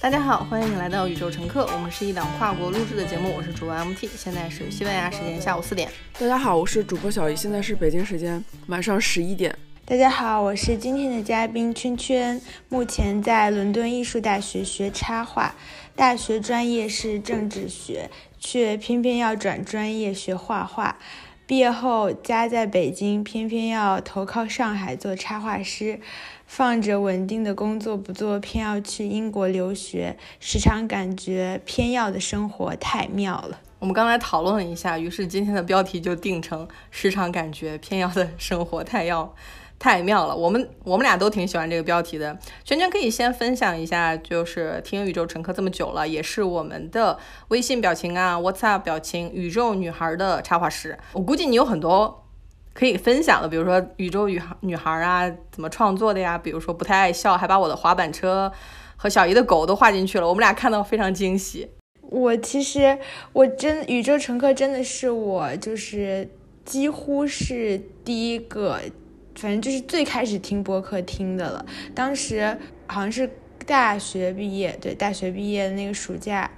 大家好，欢迎你来到宇宙乘客，我们是一档跨国录制的节目，我是主播 MT，现在是西班牙时间下午四点。大家好，我是主播小姨，现在是北京时间晚上十一点。大家好，我是今天的嘉宾圈圈，目前在伦敦艺术大学学插画，大学专业是政治学，却偏偏要转专业学画画。毕业后家在北京，偏偏要投靠上海做插画师，放着稳定的工作不做，偏要去英国留学，时常感觉偏要的生活太妙了。我们刚才讨论了一下，于是今天的标题就定成“时常感觉偏要的生活太要”。太妙了，我们我们俩都挺喜欢这个标题的。圈圈可以先分享一下，就是听宇宙乘客这么久了，也是我们的微信表情啊、WhatsApp 表情，宇宙女孩的插画师。我估计你有很多可以分享的，比如说宇宙女孩女孩啊，怎么创作的呀？比如说不太爱笑，还把我的滑板车和小姨的狗都画进去了，我们俩看到非常惊喜。我其实我真宇宙乘客真的是我就是几乎是第一个。反正就是最开始听播客听的了，当时好像是大学毕业，对，大学毕业的那个暑假，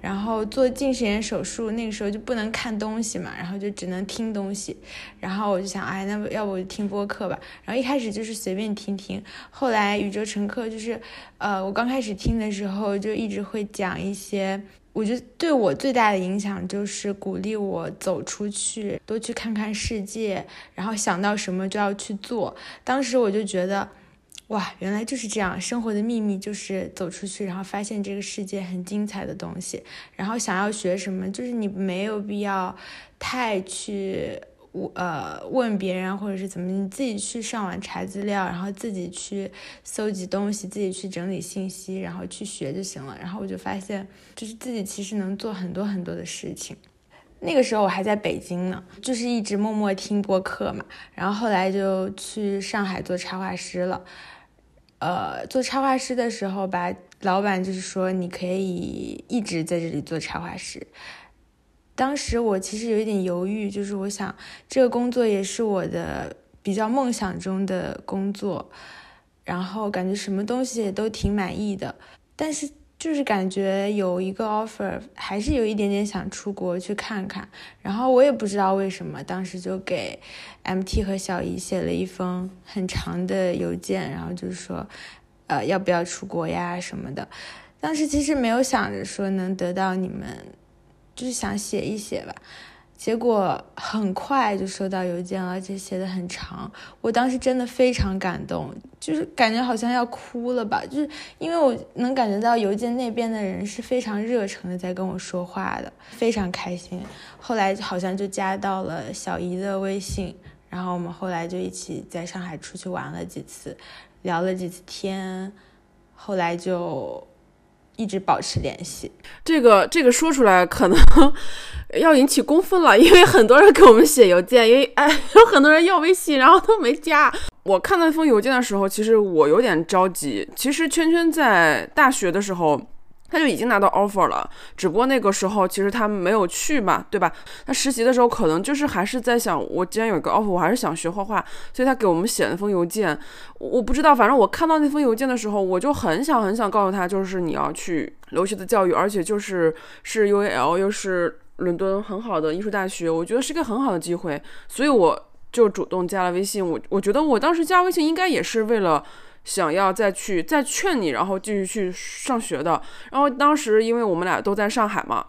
然后做近视眼手术，那个时候就不能看东西嘛，然后就只能听东西，然后我就想，哎，那要不我听播客吧。然后一开始就是随便听听，后来宇宙乘客就是，呃，我刚开始听的时候就一直会讲一些。我觉得对我最大的影响就是鼓励我走出去，多去看看世界，然后想到什么就要去做。当时我就觉得，哇，原来就是这样，生活的秘密就是走出去，然后发现这个世界很精彩的东西。然后想要学什么，就是你没有必要太去。呃问别人或者是怎么，你自己去上网查资料，然后自己去搜集东西，自己去整理信息，然后去学就行了。然后我就发现，就是自己其实能做很多很多的事情。那个时候我还在北京呢，就是一直默默听播客嘛。然后后来就去上海做插画师了。呃，做插画师的时候吧，老板就是说你可以一直在这里做插画师。当时我其实有一点犹豫，就是我想这个工作也是我的比较梦想中的工作，然后感觉什么东西也都挺满意的，但是就是感觉有一个 offer，还是有一点点想出国去看看。然后我也不知道为什么，当时就给 MT 和小姨写了一封很长的邮件，然后就是说，呃，要不要出国呀什么的。当时其实没有想着说能得到你们。就是想写一写吧，结果很快就收到邮件了，而且写的很长。我当时真的非常感动，就是感觉好像要哭了吧。就是因为我能感觉到邮件那边的人是非常热诚的在跟我说话的，非常开心。后来好像就加到了小姨的微信，然后我们后来就一起在上海出去玩了几次，聊了几次天，后来就。一直保持联系，这个这个说出来可能要引起公愤了，因为很多人给我们写邮件，因为哎 有很多人要微信，然后都没加。我看到那封邮件的时候，其实我有点着急。其实圈圈在大学的时候。他就已经拿到 offer 了，只不过那个时候其实他没有去嘛，对吧？他实习的时候可能就是还是在想，我既然有一个 offer，我还是想学画画，所以他给我们写了封邮件。我不知道，反正我看到那封邮件的时候，我就很想很想告诉他，就是你要去留学的教育，而且就是是 UAL，又是伦敦很好的艺术大学，我觉得是个很好的机会，所以我就主动加了微信。我我觉得我当时加微信应该也是为了。想要再去再劝你，然后继续去上学的。然后当时因为我们俩都在上海嘛，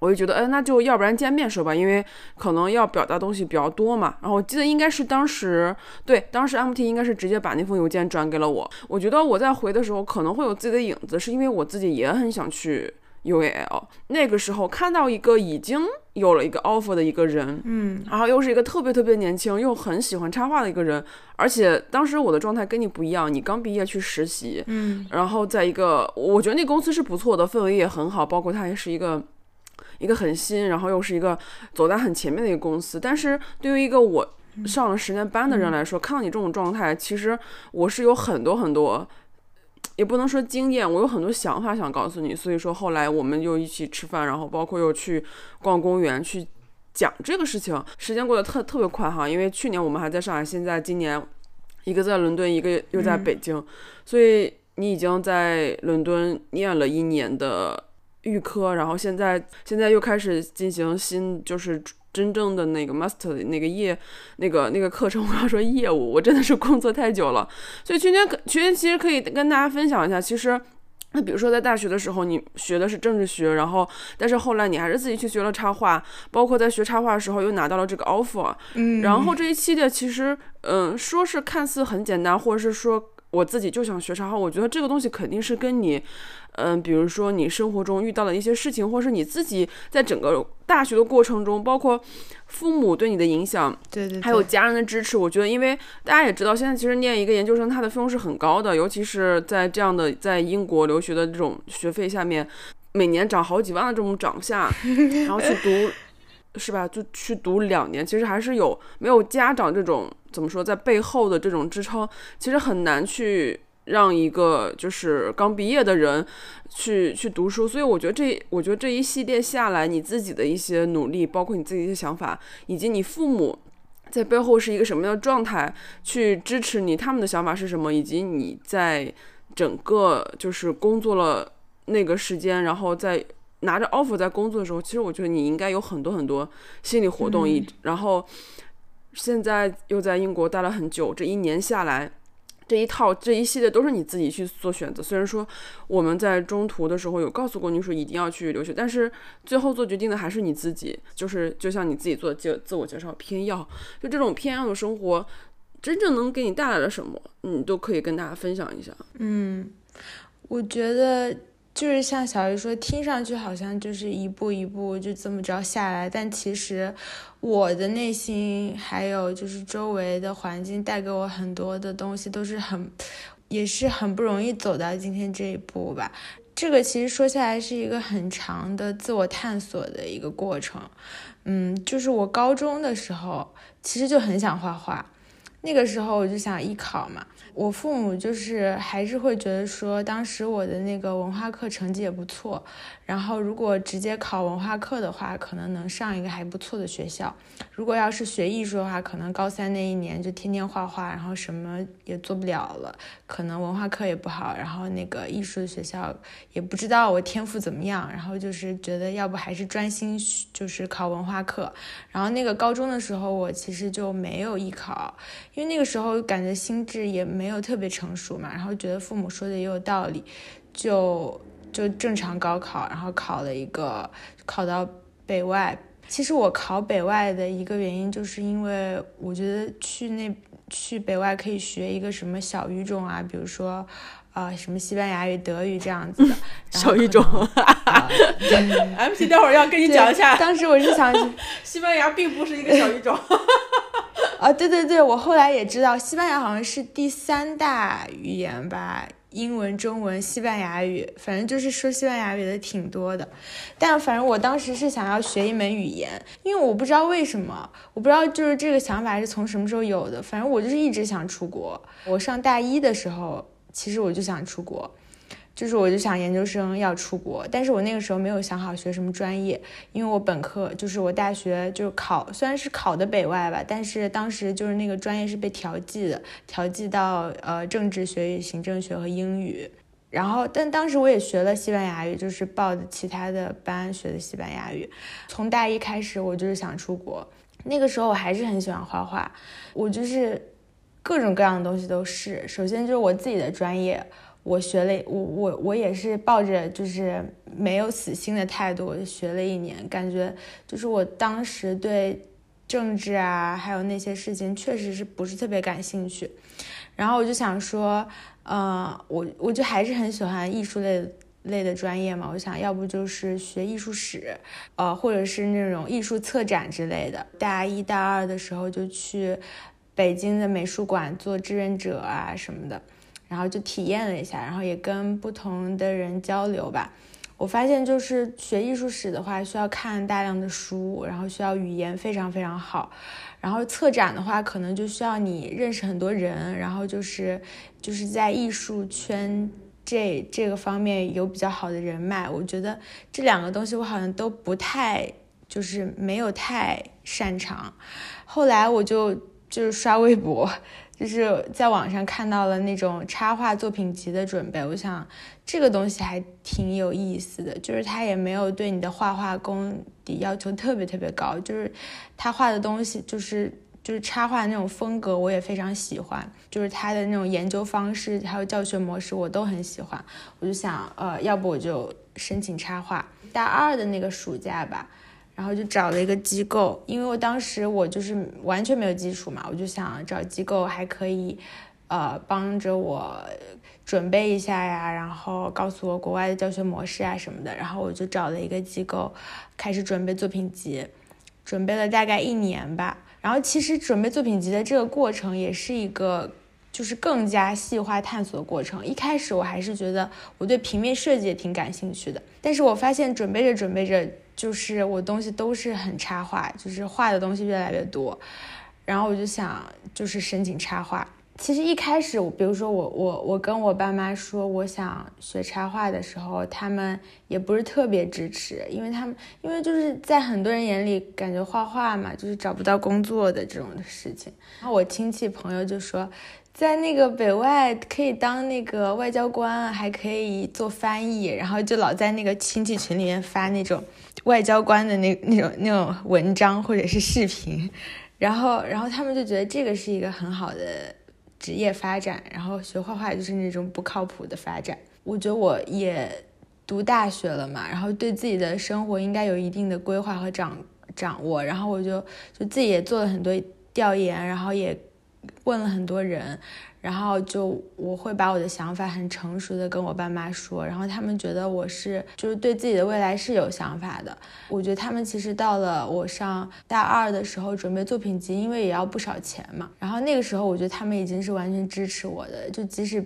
我就觉得，哎，那就要不然见面说吧，因为可能要表达东西比较多嘛。然后我记得应该是当时，对，当时 MT 应该是直接把那封邮件转给了我。我觉得我在回的时候可能会有自己的影子，是因为我自己也很想去。UAL 那个时候看到一个已经有了一个 offer 的一个人，嗯，然后又是一个特别特别年轻又很喜欢插画的一个人，而且当时我的状态跟你不一样，你刚毕业去实习，嗯，然后在一个我觉得那公司是不错的，氛围也很好，包括它也是一个一个很新，然后又是一个走在很前面的一个公司，但是对于一个我上了十年班的人来说，看到你这种状态，其实我是有很多很多。也不能说经验，我有很多想法想告诉你，所以说后来我们又一起吃饭，然后包括又去逛公园去讲这个事情，时间过得特特别快哈，因为去年我们还在上海，现在今年一个在伦敦，一个又在北京，所以你已经在伦敦念了一年的预科，然后现在现在又开始进行新，就是真正的那个 master 的那个业，那个那个课程。我要说业务，我真的是工作太久了，所以群群群群其实可以跟大家分享一下，其实。那比如说，在大学的时候，你学的是政治学，然后，但是后来你还是自己去学了插画，包括在学插画的时候又拿到了这个 offer，嗯，然后这一系列其实，嗯，说是看似很简单，或者是说。我自己就想学插画，我觉得这个东西肯定是跟你，嗯，比如说你生活中遇到的一些事情，或是你自己在整个大学的过程中，包括父母对你的影响，对对，还有家人的支持，我觉得，因为大家也知道，现在其实念一个研究生，它的费用是很高的，尤其是在这样的在英国留学的这种学费下面，每年涨好几万的这种涨价，然后去读。是吧？就去读两年，其实还是有没有家长这种怎么说，在背后的这种支撑，其实很难去让一个就是刚毕业的人去去读书。所以我觉得这，我觉得这一系列下来，你自己的一些努力，包括你自己的想法，以及你父母在背后是一个什么样的状态，去支持你，他们的想法是什么，以及你在整个就是工作了那个时间，然后在。拿着 offer 在工作的时候，其实我觉得你应该有很多很多心理活动，一然后现在又在英国待了很久，这一年下来，这一套这一系列都是你自己去做选择。虽然说我们在中途的时候有告诉过你说一定要去留学，但是最后做决定的还是你自己。就是就像你自己做介自我介绍，偏要就这种偏要的生活，真正能给你带来了什么，你都可以跟大家分享一下。嗯，我觉得。就是像小鱼说，听上去好像就是一步一步就这么着下来，但其实我的内心还有就是周围的环境带给我很多的东西，都是很，也是很不容易走到今天这一步吧。这个其实说下来是一个很长的自我探索的一个过程。嗯，就是我高中的时候其实就很想画画，那个时候我就想艺考嘛。我父母就是还是会觉得说，当时我的那个文化课成绩也不错，然后如果直接考文化课的话，可能能上一个还不错的学校。如果要是学艺术的话，可能高三那一年就天天画画，然后什么也做不了了，可能文化课也不好，然后那个艺术的学校也不知道我天赋怎么样，然后就是觉得要不还是专心就是考文化课。然后那个高中的时候，我其实就没有艺考，因为那个时候感觉心智也没。有特别成熟嘛，然后觉得父母说的也有道理，就就正常高考，然后考了一个考到北外。其实我考北外的一个原因，就是因为我觉得去那去北外可以学一个什么小语种啊，比如说啊什么西班牙语、德语这样子的 小语种。MC 待会儿要跟你讲一下，当时我是想，西班牙并不是一个小语种。啊，对对对，我后来也知道，西班牙好像是第三大语言吧，英文、中文、西班牙语，反正就是说西班牙语的挺多的。但反正我当时是想要学一门语言，因为我不知道为什么，我不知道就是这个想法是从什么时候有的，反正我就是一直想出国。我上大一的时候，其实我就想出国。就是我就想研究生要出国，但是我那个时候没有想好学什么专业，因为我本科就是我大学就考，虽然是考的北外吧，但是当时就是那个专业是被调剂的，调剂到呃政治学与、行政学和英语。然后，但当时我也学了西班牙语，就是报的其他的班学的西班牙语。从大一开始，我就是想出国。那个时候我还是很喜欢画画，我就是各种各样的东西都试。首先就是我自己的专业。我学了，我我我也是抱着就是没有死心的态度学了一年，感觉就是我当时对政治啊，还有那些事情确实是不是特别感兴趣，然后我就想说，呃，我我就还是很喜欢艺术类类的专业嘛，我想要不就是学艺术史，呃，或者是那种艺术策展之类的。大一大二的时候就去北京的美术馆做志愿者啊什么的。然后就体验了一下，然后也跟不同的人交流吧。我发现就是学艺术史的话，需要看大量的书，然后需要语言非常非常好。然后策展的话，可能就需要你认识很多人，然后就是就是在艺术圈这这个方面有比较好的人脉。我觉得这两个东西我好像都不太，就是没有太擅长。后来我就就是刷微博。就是在网上看到了那种插画作品集的准备，我想这个东西还挺有意思的，就是他也没有对你的画画功底要求特别特别高，就是他画的东西就是就是插画那种风格，我也非常喜欢，就是他的那种研究方式还有教学模式我都很喜欢，我就想呃，要不我就申请插画，大二的那个暑假吧。然后就找了一个机构，因为我当时我就是完全没有基础嘛，我就想找机构还可以，呃，帮着我准备一下呀，然后告诉我国外的教学模式啊什么的。然后我就找了一个机构，开始准备作品集，准备了大概一年吧。然后其实准备作品集的这个过程也是一个，就是更加细化探索的过程。一开始我还是觉得我对平面设计也挺感兴趣的，但是我发现准备着准备着。就是我东西都是很插画，就是画的东西越来越多，然后我就想就是申请插画。其实一开始，比如说我我我跟我爸妈说我想学插画的时候，他们也不是特别支持，因为他们因为就是在很多人眼里，感觉画画嘛就是找不到工作的这种的事情。然后我亲戚朋友就说。在那个北外可以当那个外交官，还可以做翻译，然后就老在那个亲戚群里面发那种外交官的那那种那种文章或者是视频，然后然后他们就觉得这个是一个很好的职业发展，然后学画画就是那种不靠谱的发展。我觉得我也读大学了嘛，然后对自己的生活应该有一定的规划和掌掌握，然后我就就自己也做了很多调研，然后也。问了很多人，然后就我会把我的想法很成熟的跟我爸妈说，然后他们觉得我是就是对自己的未来是有想法的。我觉得他们其实到了我上大二的时候准备作品集，因为也要不少钱嘛，然后那个时候我觉得他们已经是完全支持我的，就即使。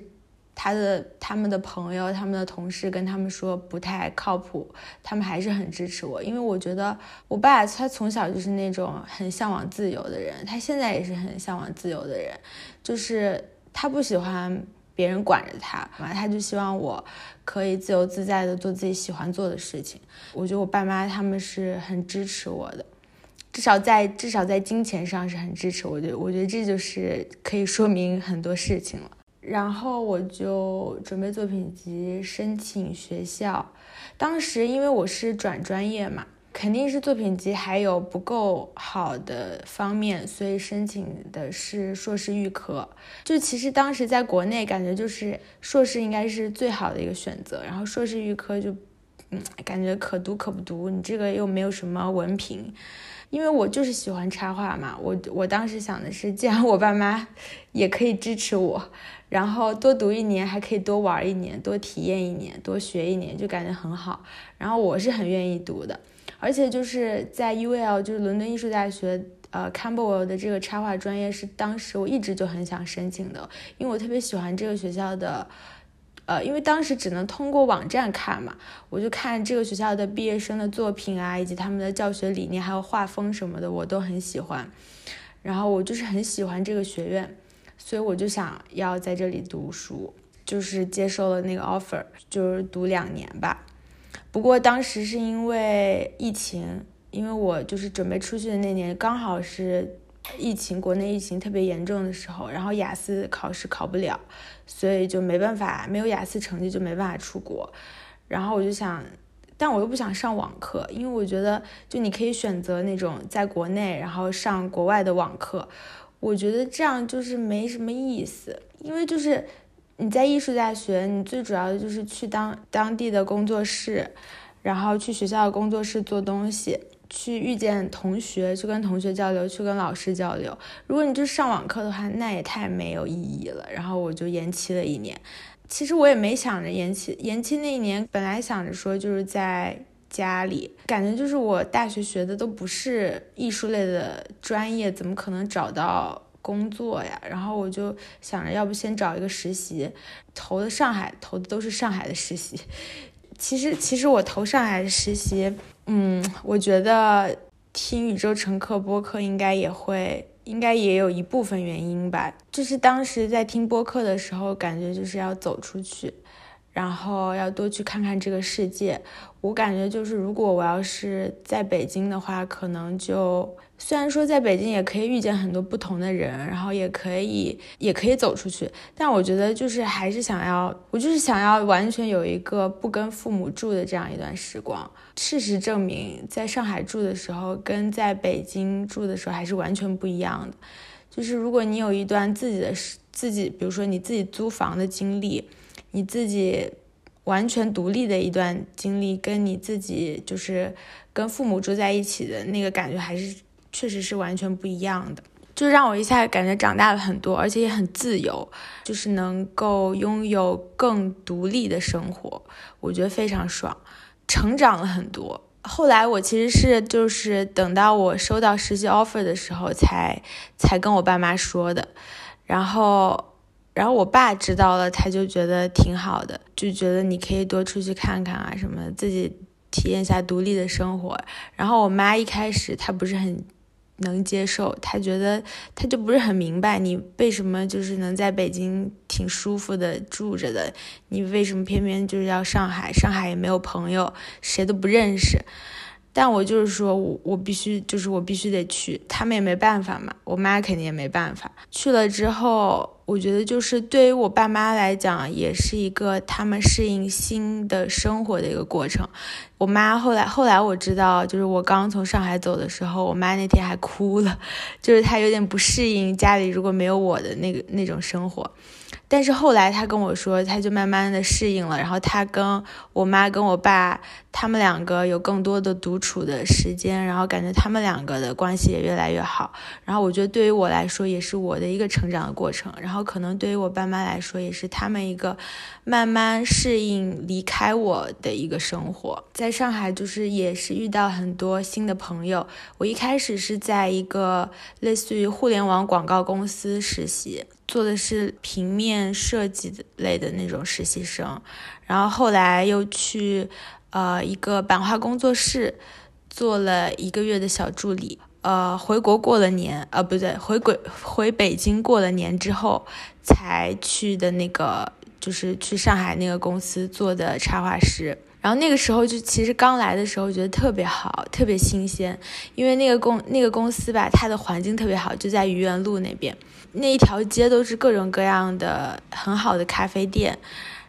他的他们的朋友、他们的同事跟他们说不太靠谱，他们还是很支持我，因为我觉得我爸他从小就是那种很向往自由的人，他现在也是很向往自由的人，就是他不喜欢别人管着他嘛，他就希望我可以自由自在的做自己喜欢做的事情。我觉得我爸妈他们是很支持我的，至少在至少在金钱上是很支持我的，我觉得这就是可以说明很多事情了。然后我就准备作品集，申请学校。当时因为我是转专业嘛，肯定是作品集还有不够好的方面，所以申请的是硕士预科。就其实当时在国内感觉就是硕士应该是最好的一个选择，然后硕士预科就，嗯，感觉可读可不读，你这个又没有什么文凭。因为我就是喜欢插画嘛，我我当时想的是，既然我爸妈也可以支持我。然后多读一年，还可以多玩一年，多体验一年，多学一年，就感觉很好。然后我是很愿意读的，而且就是在 UL，就是伦敦艺术大学，呃，Campbell 的这个插画专业是当时我一直就很想申请的，因为我特别喜欢这个学校的，呃，因为当时只能通过网站看嘛，我就看这个学校的毕业生的作品啊，以及他们的教学理念，还有画风什么的，我都很喜欢。然后我就是很喜欢这个学院。所以我就想要在这里读书，就是接受了那个 offer，就是读两年吧。不过当时是因为疫情，因为我就是准备出去的那年刚好是疫情，国内疫情特别严重的时候，然后雅思考试考不了，所以就没办法，没有雅思成绩就没办法出国。然后我就想，但我又不想上网课，因为我觉得就你可以选择那种在国内，然后上国外的网课。我觉得这样就是没什么意思，因为就是你在艺术大学，你最主要的就是去当当地的工作室，然后去学校的工作室做东西，去遇见同学，去跟同学交流，去跟老师交流。如果你就上网课的话，那也太没有意义了。然后我就延期了一年。其实我也没想着延期，延期那一年本来想着说就是在。家里感觉就是我大学学的都不是艺术类的专业，怎么可能找到工作呀？然后我就想着，要不先找一个实习，投的上海，投的都是上海的实习。其实，其实我投上海的实习，嗯，我觉得听宇宙乘客播客应该也会，应该也有一部分原因吧。就是当时在听播客的时候，感觉就是要走出去。然后要多去看看这个世界。我感觉就是，如果我要是在北京的话，可能就虽然说在北京也可以遇见很多不同的人，然后也可以也可以走出去，但我觉得就是还是想要，我就是想要完全有一个不跟父母住的这样一段时光。事实证明，在上海住的时候跟在北京住的时候还是完全不一样的。就是如果你有一段自己的自己，比如说你自己租房的经历，你自己完全独立的一段经历，跟你自己就是跟父母住在一起的那个感觉还是。确实是完全不一样的，就让我一下感觉长大了很多，而且也很自由，就是能够拥有更独立的生活，我觉得非常爽，成长了很多。后来我其实是就是等到我收到实习 offer 的时候，才才跟我爸妈说的，然后然后我爸知道了，他就觉得挺好的，就觉得你可以多出去看看啊什么，自己体验一下独立的生活。然后我妈一开始她不是很。能接受，他觉得他就不是很明白你为什么就是能在北京挺舒服的住着的，你为什么偏偏就是要上海？上海也没有朋友，谁都不认识。但我就是说我我必须就是我必须得去，他们也没办法嘛，我妈肯定也没办法。去了之后。我觉得就是对于我爸妈来讲，也是一个他们适应新的生活的一个过程。我妈后来后来我知道，就是我刚从上海走的时候，我妈那天还哭了，就是她有点不适应家里如果没有我的那个那种生活。但是后来他跟我说，他就慢慢的适应了，然后他跟我妈跟我爸他们两个有更多的独处的时间，然后感觉他们两个的关系也越来越好。然后我觉得对于我来说也是我的一个成长的过程，然后可能对于我爸妈来说也是他们一个慢慢适应离开我的一个生活。在上海就是也是遇到很多新的朋友，我一开始是在一个类似于互联网广告公司实习。做的是平面设计类的那种实习生，然后后来又去呃一个版画工作室做了一个月的小助理，呃回国过了年，呃不对，回国回北京过了年之后才去的那个就是去上海那个公司做的插画师，然后那个时候就其实刚来的时候觉得特别好，特别新鲜，因为那个公那个公司吧，它的环境特别好，就在愚园路那边。那一条街都是各种各样的很好的咖啡店，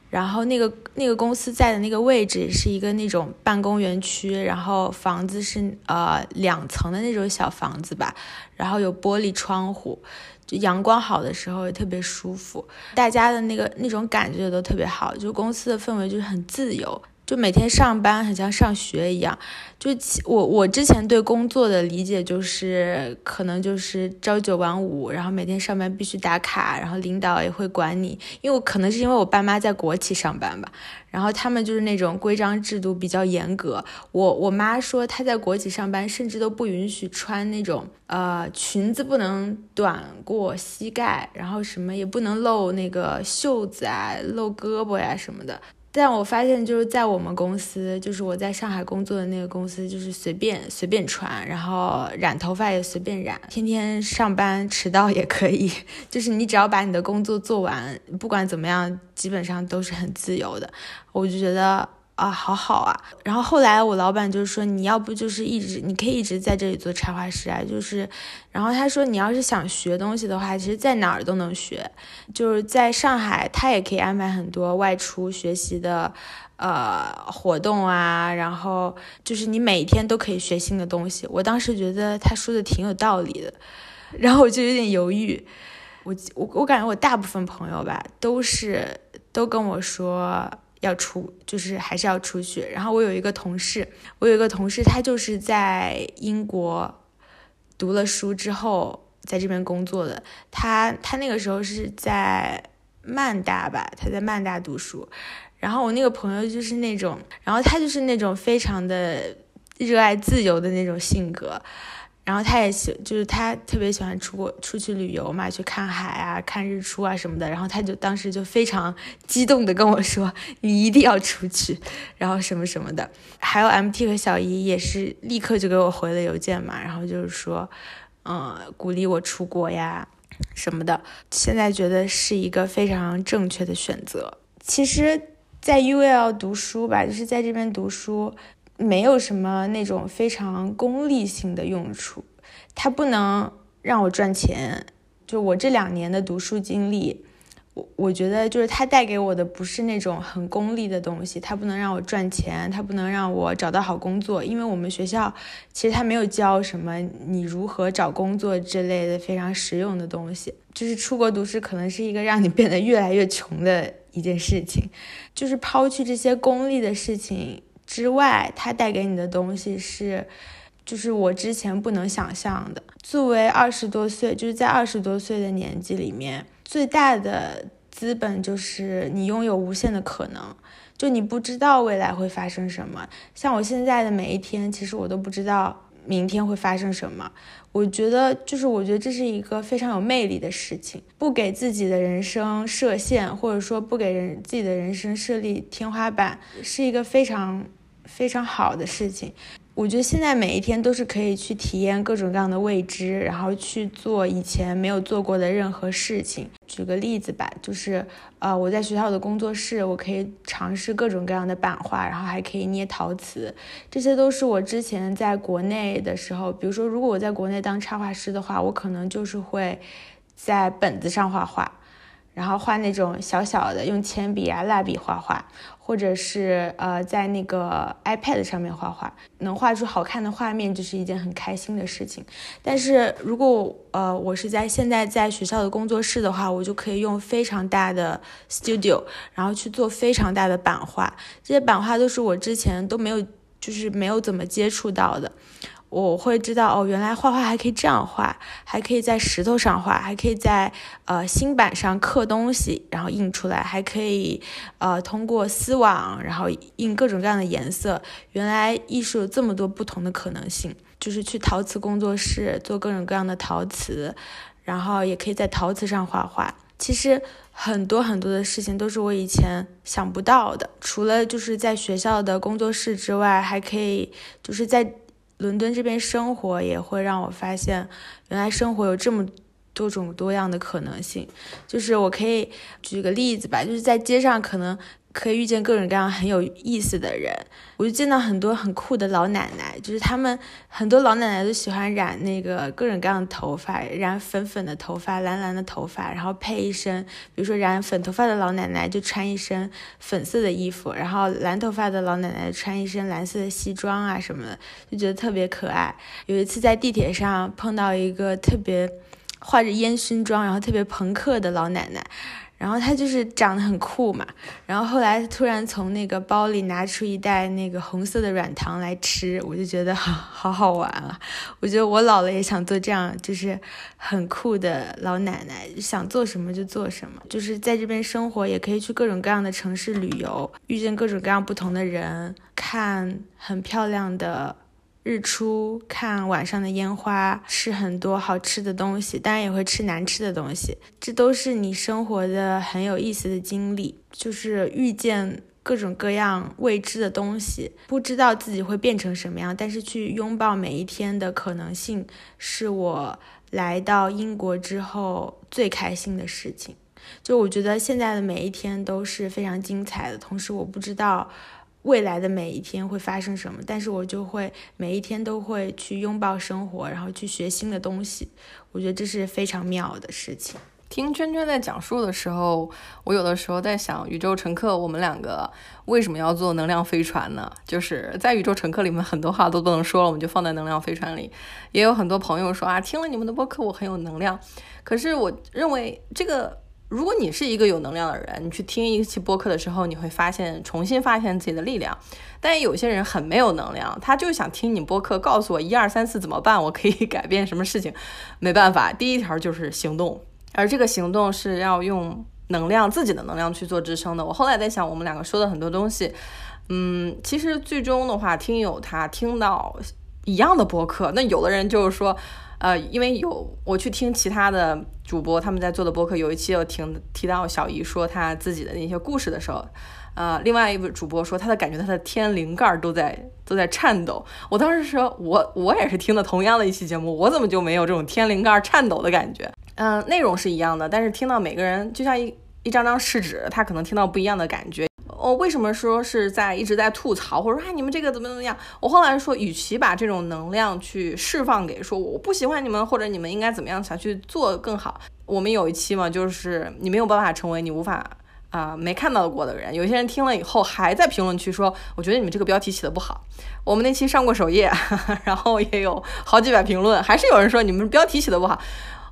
然后那个那个公司在的那个位置是一个那种办公园区，然后房子是呃两层的那种小房子吧，然后有玻璃窗户，就阳光好的时候也特别舒服，大家的那个那种感觉都特别好，就公司的氛围就是很自由。就每天上班很像上学一样，就我我之前对工作的理解就是，可能就是朝九晚五，然后每天上班必须打卡，然后领导也会管你。因为我可能是因为我爸妈在国企上班吧，然后他们就是那种规章制度比较严格。我我妈说她在国企上班，甚至都不允许穿那种呃裙子，不能短过膝盖，然后什么也不能露那个袖子啊，露胳膊呀什么的。但我发现，就是在我们公司，就是我在上海工作的那个公司，就是随便随便穿，然后染头发也随便染，天天上班迟到也可以，就是你只要把你的工作做完，不管怎么样，基本上都是很自由的。我就觉得。啊，好好啊！然后后来我老板就是说，你要不就是一直，你可以一直在这里做插画师啊。就是，然后他说，你要是想学东西的话，其实在哪儿都能学。就是在上海，他也可以安排很多外出学习的，呃，活动啊。然后就是你每天都可以学新的东西。我当时觉得他说的挺有道理的，然后我就有点犹豫。我我我感觉我大部分朋友吧，都是都跟我说。要出就是还是要出去，然后我有一个同事，我有一个同事，他就是在英国读了书之后在这边工作的。他他那个时候是在曼大吧，他在曼大读书。然后我那个朋友就是那种，然后他就是那种非常的热爱自由的那种性格。然后他也喜，就是他特别喜欢出国出去旅游嘛，去看海啊、看日出啊什么的。然后他就当时就非常激动的跟我说：“你一定要出去，然后什么什么的。”还有 MT 和小姨也是立刻就给我回了邮件嘛，然后就是说，嗯，鼓励我出国呀什么的。现在觉得是一个非常正确的选择。其实，在 UL 读书吧，就是在这边读书。没有什么那种非常功利性的用处，它不能让我赚钱。就我这两年的读书经历。我我觉得就是它带给我的不是那种很功利的东西，它不能让我赚钱，它不能让我找到好工作，因为我们学校其实它没有教什么你如何找工作之类的非常实用的东西。就是出国读书可能是一个让你变得越来越穷的一件事情。就是抛去这些功利的事情之外，它带给你的东西是，就是我之前不能想象的。作为二十多岁，就是在二十多岁的年纪里面。最大的资本就是你拥有无限的可能，就你不知道未来会发生什么。像我现在的每一天，其实我都不知道明天会发生什么。我觉得，就是我觉得这是一个非常有魅力的事情。不给自己的人生设限，或者说不给人自己的人生设立天花板，是一个非常非常好的事情。我觉得现在每一天都是可以去体验各种各样的未知，然后去做以前没有做过的任何事情。举个例子吧，就是呃，我在学校的工作室，我可以尝试各种各样的版画，然后还可以捏陶瓷，这些都是我之前在国内的时候，比如说如果我在国内当插画师的话，我可能就是会在本子上画画。然后画那种小小的，用铅笔啊、蜡笔画画，或者是呃，在那个 iPad 上面画画，能画出好看的画面，就是一件很开心的事情。但是如果呃，我是在现在在学校的工作室的话，我就可以用非常大的 studio，然后去做非常大的版画。这些版画都是我之前都没有，就是没有怎么接触到的。我会知道哦，原来画画还可以这样画，还可以在石头上画，还可以在呃新板上刻东西，然后印出来，还可以呃通过丝网，然后印各种各样的颜色。原来艺术有这么多不同的可能性，就是去陶瓷工作室做各种各样的陶瓷，然后也可以在陶瓷上画画。其实很多很多的事情都是我以前想不到的。除了就是在学校的工作室之外，还可以就是在。伦敦这边生活也会让我发现，原来生活有这么多种多样的可能性。就是我可以举个例子吧，就是在街上可能。可以遇见各种各样很有意思的人，我就见到很多很酷的老奶奶，就是他们很多老奶奶都喜欢染那个各种各样的头发，染粉粉的头发、蓝蓝的头发，然后配一身，比如说染粉头发的老奶奶就穿一身粉色的衣服，然后蓝头发的老奶奶穿一身蓝色的西装啊什么的，就觉得特别可爱。有一次在地铁上碰到一个特别画着烟熏妆，然后特别朋克的老奶奶。然后他就是长得很酷嘛，然后后来突然从那个包里拿出一袋那个红色的软糖来吃，我就觉得好好好玩啊！我觉得我老了也想做这样，就是很酷的老奶奶，想做什么就做什么，就是在这边生活，也可以去各种各样的城市旅游，遇见各种各样不同的人，看很漂亮的。日出，看晚上的烟花，吃很多好吃的东西，当然也会吃难吃的东西。这都是你生活的很有意思的经历，就是遇见各种各样未知的东西，不知道自己会变成什么样，但是去拥抱每一天的可能性，是我来到英国之后最开心的事情。就我觉得现在的每一天都是非常精彩的，同时我不知道。未来的每一天会发生什么？但是我就会每一天都会去拥抱生活，然后去学新的东西。我觉得这是非常妙的事情。听娟娟在讲述的时候，我有的时候在想，宇宙乘客，我们两个为什么要做能量飞船呢？就是在宇宙乘客里面，很多话都不能说了，我们就放在能量飞船里。也有很多朋友说啊，听了你们的播客，我很有能量。可是我认为这个。如果你是一个有能量的人，你去听一期播客的时候，你会发现重新发现自己的力量。但有些人很没有能量，他就想听你播客，告诉我一二三四怎么办，我可以改变什么事情。没办法，第一条就是行动，而这个行动是要用能量，自己的能量去做支撑的。我后来在想，我们两个说的很多东西，嗯，其实最终的话，听友他听到一样的播客，那有的人就是说。呃，因为有我去听其他的主播他们在做的播客，有一期有听提到小姨说她自己的那些故事的时候，呃，另外一位主播说他的感觉他的天灵盖都在都在颤抖。我当时说，我我也是听的同样的一期节目，我怎么就没有这种天灵盖颤抖的感觉？嗯，内容是一样的，但是听到每个人就像一一张张试纸，他可能听到不一样的感觉。我为什么说是在一直在吐槽，或者说哎你们这个怎么怎么样？我后来说，与其把这种能量去释放给说我不喜欢你们，或者你们应该怎么样想去做更好。我们有一期嘛，就是你没有办法成为你无法啊没看到过的人。有些人听了以后还在评论区说，我觉得你们这个标题起的不好。我们那期上过首页，然后也有好几百评论，还是有人说你们标题起的不好。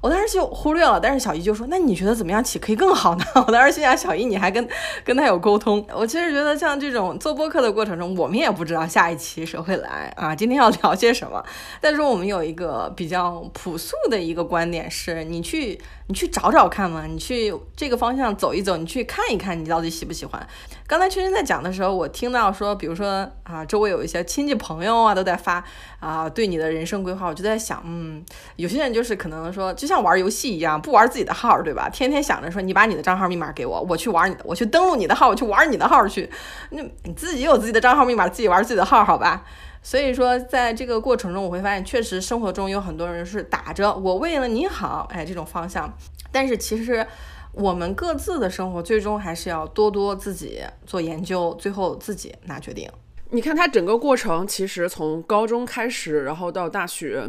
我当时就忽略了，但是小姨就说：“那你觉得怎么样起可以更好呢？” 我当时心想：“小姨，你还跟跟他有沟通？”我其实觉得像这种做播客的过程中，我们也不知道下一期谁会来啊，今天要聊些什么。但是我们有一个比较朴素的一个观点是：你去你去找找看嘛，你去这个方向走一走，你去看一看，你到底喜不喜欢。刚才圈圈在讲的时候，我听到说，比如说啊，周围有一些亲戚朋友啊，都在发啊，对你的人生规划，我就在想，嗯，有些人就是可能说，就像玩游戏一样，不玩自己的号，对吧？天天想着说，你把你的账号密码给我，我去玩你的，我去登录你的号，我去玩你的号去。那你自己有自己的账号密码，自己玩自己的号，好吧？所以说，在这个过程中，我会发现，确实生活中有很多人是打着我为了你好，哎，这种方向，但是其实。我们各自的生活，最终还是要多多自己做研究，最后自己拿决定。你看他整个过程，其实从高中开始，然后到大学，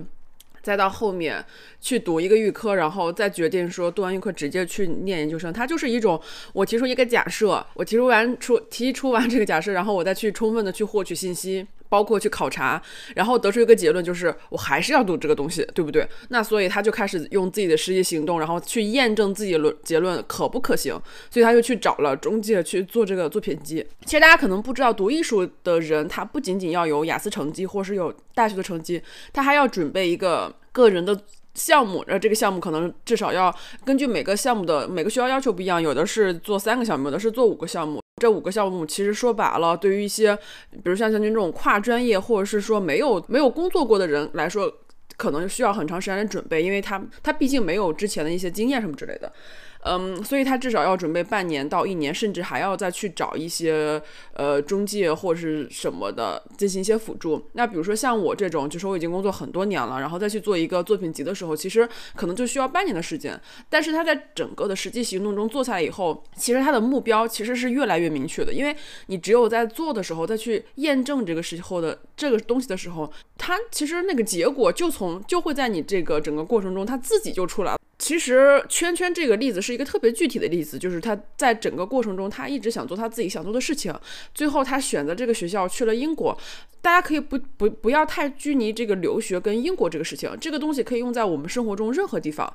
再到后面去读一个预科，然后再决定说读完预科直接去念研究生，它就是一种我提出一个假设，我提出完出提出完这个假设，然后我再去充分的去获取信息。包括去考察，然后得出一个结论，就是我还是要读这个东西，对不对？那所以他就开始用自己的实际行动，然后去验证自己的论结论可不可行。所以他就去找了中介去做这个作品集。其实大家可能不知道，读艺术的人他不仅仅要有雅思成绩，或是有大学的成绩，他还要准备一个个人的项目。然后，这个项目可能至少要根据每个项目的每个学校要求不一样，有的是做三个项目，有的是做五个项目。这五个项目其实说白了，对于一些，比如像像您这种跨专业或者是说没有没有工作过的人来说，可能需要很长时间的准备，因为他他毕竟没有之前的一些经验什么之类的。嗯，所以他至少要准备半年到一年，甚至还要再去找一些呃中介或者是什么的进行一些辅助。那比如说像我这种，就是我已经工作很多年了，然后再去做一个作品集的时候，其实可能就需要半年的时间。但是他在整个的实际行动中做下来以后，其实他的目标其实是越来越明确的，因为你只有在做的时候再去验证这个时候的这个东西的时候，它其实那个结果就从就会在你这个整个过程中，它自己就出来了。其实圈圈这个例子是一个特别具体的例子，就是他在整个过程中，他一直想做他自己想做的事情，最后他选择这个学校去了英国。大家可以不不不要太拘泥这个留学跟英国这个事情，这个东西可以用在我们生活中任何地方，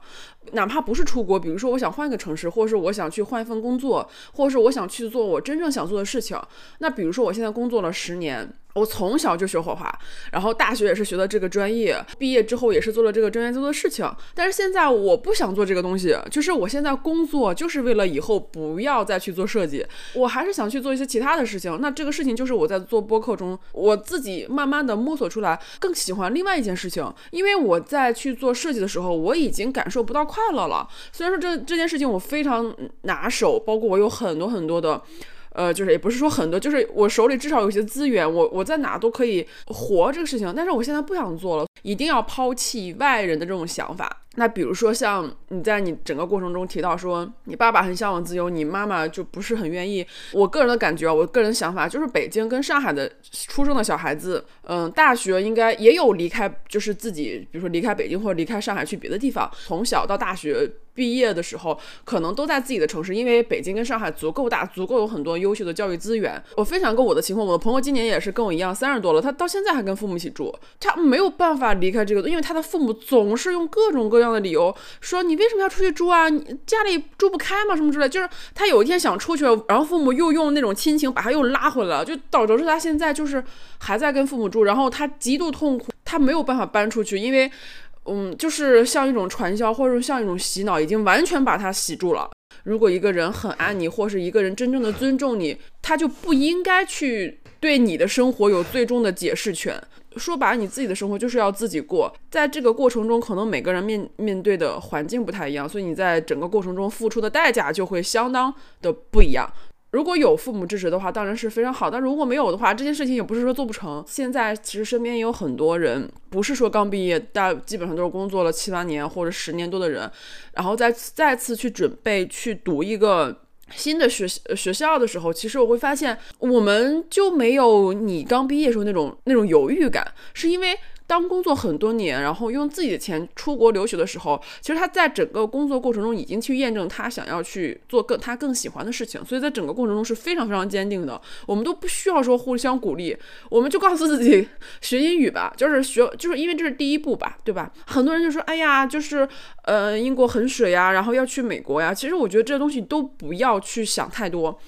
哪怕不是出国，比如说我想换个城市，或者是我想去换一份工作，或者是我想去做我真正想做的事情。那比如说我现在工作了十年。我从小就学画画，然后大学也是学的这个专业，毕业之后也是做了这个专业做的事情。但是现在我不想做这个东西，就是我现在工作就是为了以后不要再去做设计，我还是想去做一些其他的事情。那这个事情就是我在做播客中，我自己慢慢的摸索出来，更喜欢另外一件事情。因为我在去做设计的时候，我已经感受不到快乐了。虽然说这这件事情我非常拿手，包括我有很多很多的。呃，就是也不是说很多，就是我手里至少有些资源，我我在哪都可以活这个事情，但是我现在不想做了，一定要抛弃外人的这种想法。那比如说像你在你整个过程中提到说，你爸爸很向往自由，你妈妈就不是很愿意。我个人的感觉啊，我个人想法就是，北京跟上海的出生的小孩子，嗯，大学应该也有离开，就是自己，比如说离开北京或者离开上海去别的地方，从小到大学。毕业的时候，可能都在自己的城市，因为北京跟上海足够大，足够有很多优秀的教育资源。我分享过我的情况，我的朋友今年也是跟我一样，三十多了，他到现在还跟父母一起住，他没有办法离开这个，因为他的父母总是用各种各这样的理由说你为什么要出去住啊？你家里住不开吗？什么之类，就是他有一天想出去，然后父母又用那种亲情把他又拉回来了，就导致他现在就是还在跟父母住，然后他极度痛苦，他没有办法搬出去，因为。嗯，就是像一种传销，或者说像一种洗脑，已经完全把他洗住了。如果一个人很爱你，或是一个人真正的尊重你，他就不应该去对你的生活有最终的解释权。说白了，你自己的生活就是要自己过。在这个过程中，可能每个人面面对的环境不太一样，所以你在整个过程中付出的代价就会相当的不一样。如果有父母支持的话，当然是非常好。但如果没有的话，这件事情也不是说做不成。现在其实身边也有很多人，不是说刚毕业，大基本上都是工作了七八年或者十年多的人，然后再再次去准备去读一个新的学学校的时候，其实我会发现，我们就没有你刚毕业时候那种那种犹豫感，是因为。当工作很多年，然后用自己的钱出国留学的时候，其实他在整个工作过程中已经去验证他想要去做更他更喜欢的事情，所以在整个过程中是非常非常坚定的。我们都不需要说互相鼓励，我们就告诉自己学英语吧，就是学，就是因为这是第一步吧，对吧？很多人就说，哎呀，就是呃，英国很水呀，然后要去美国呀。其实我觉得这些东西都不要去想太多。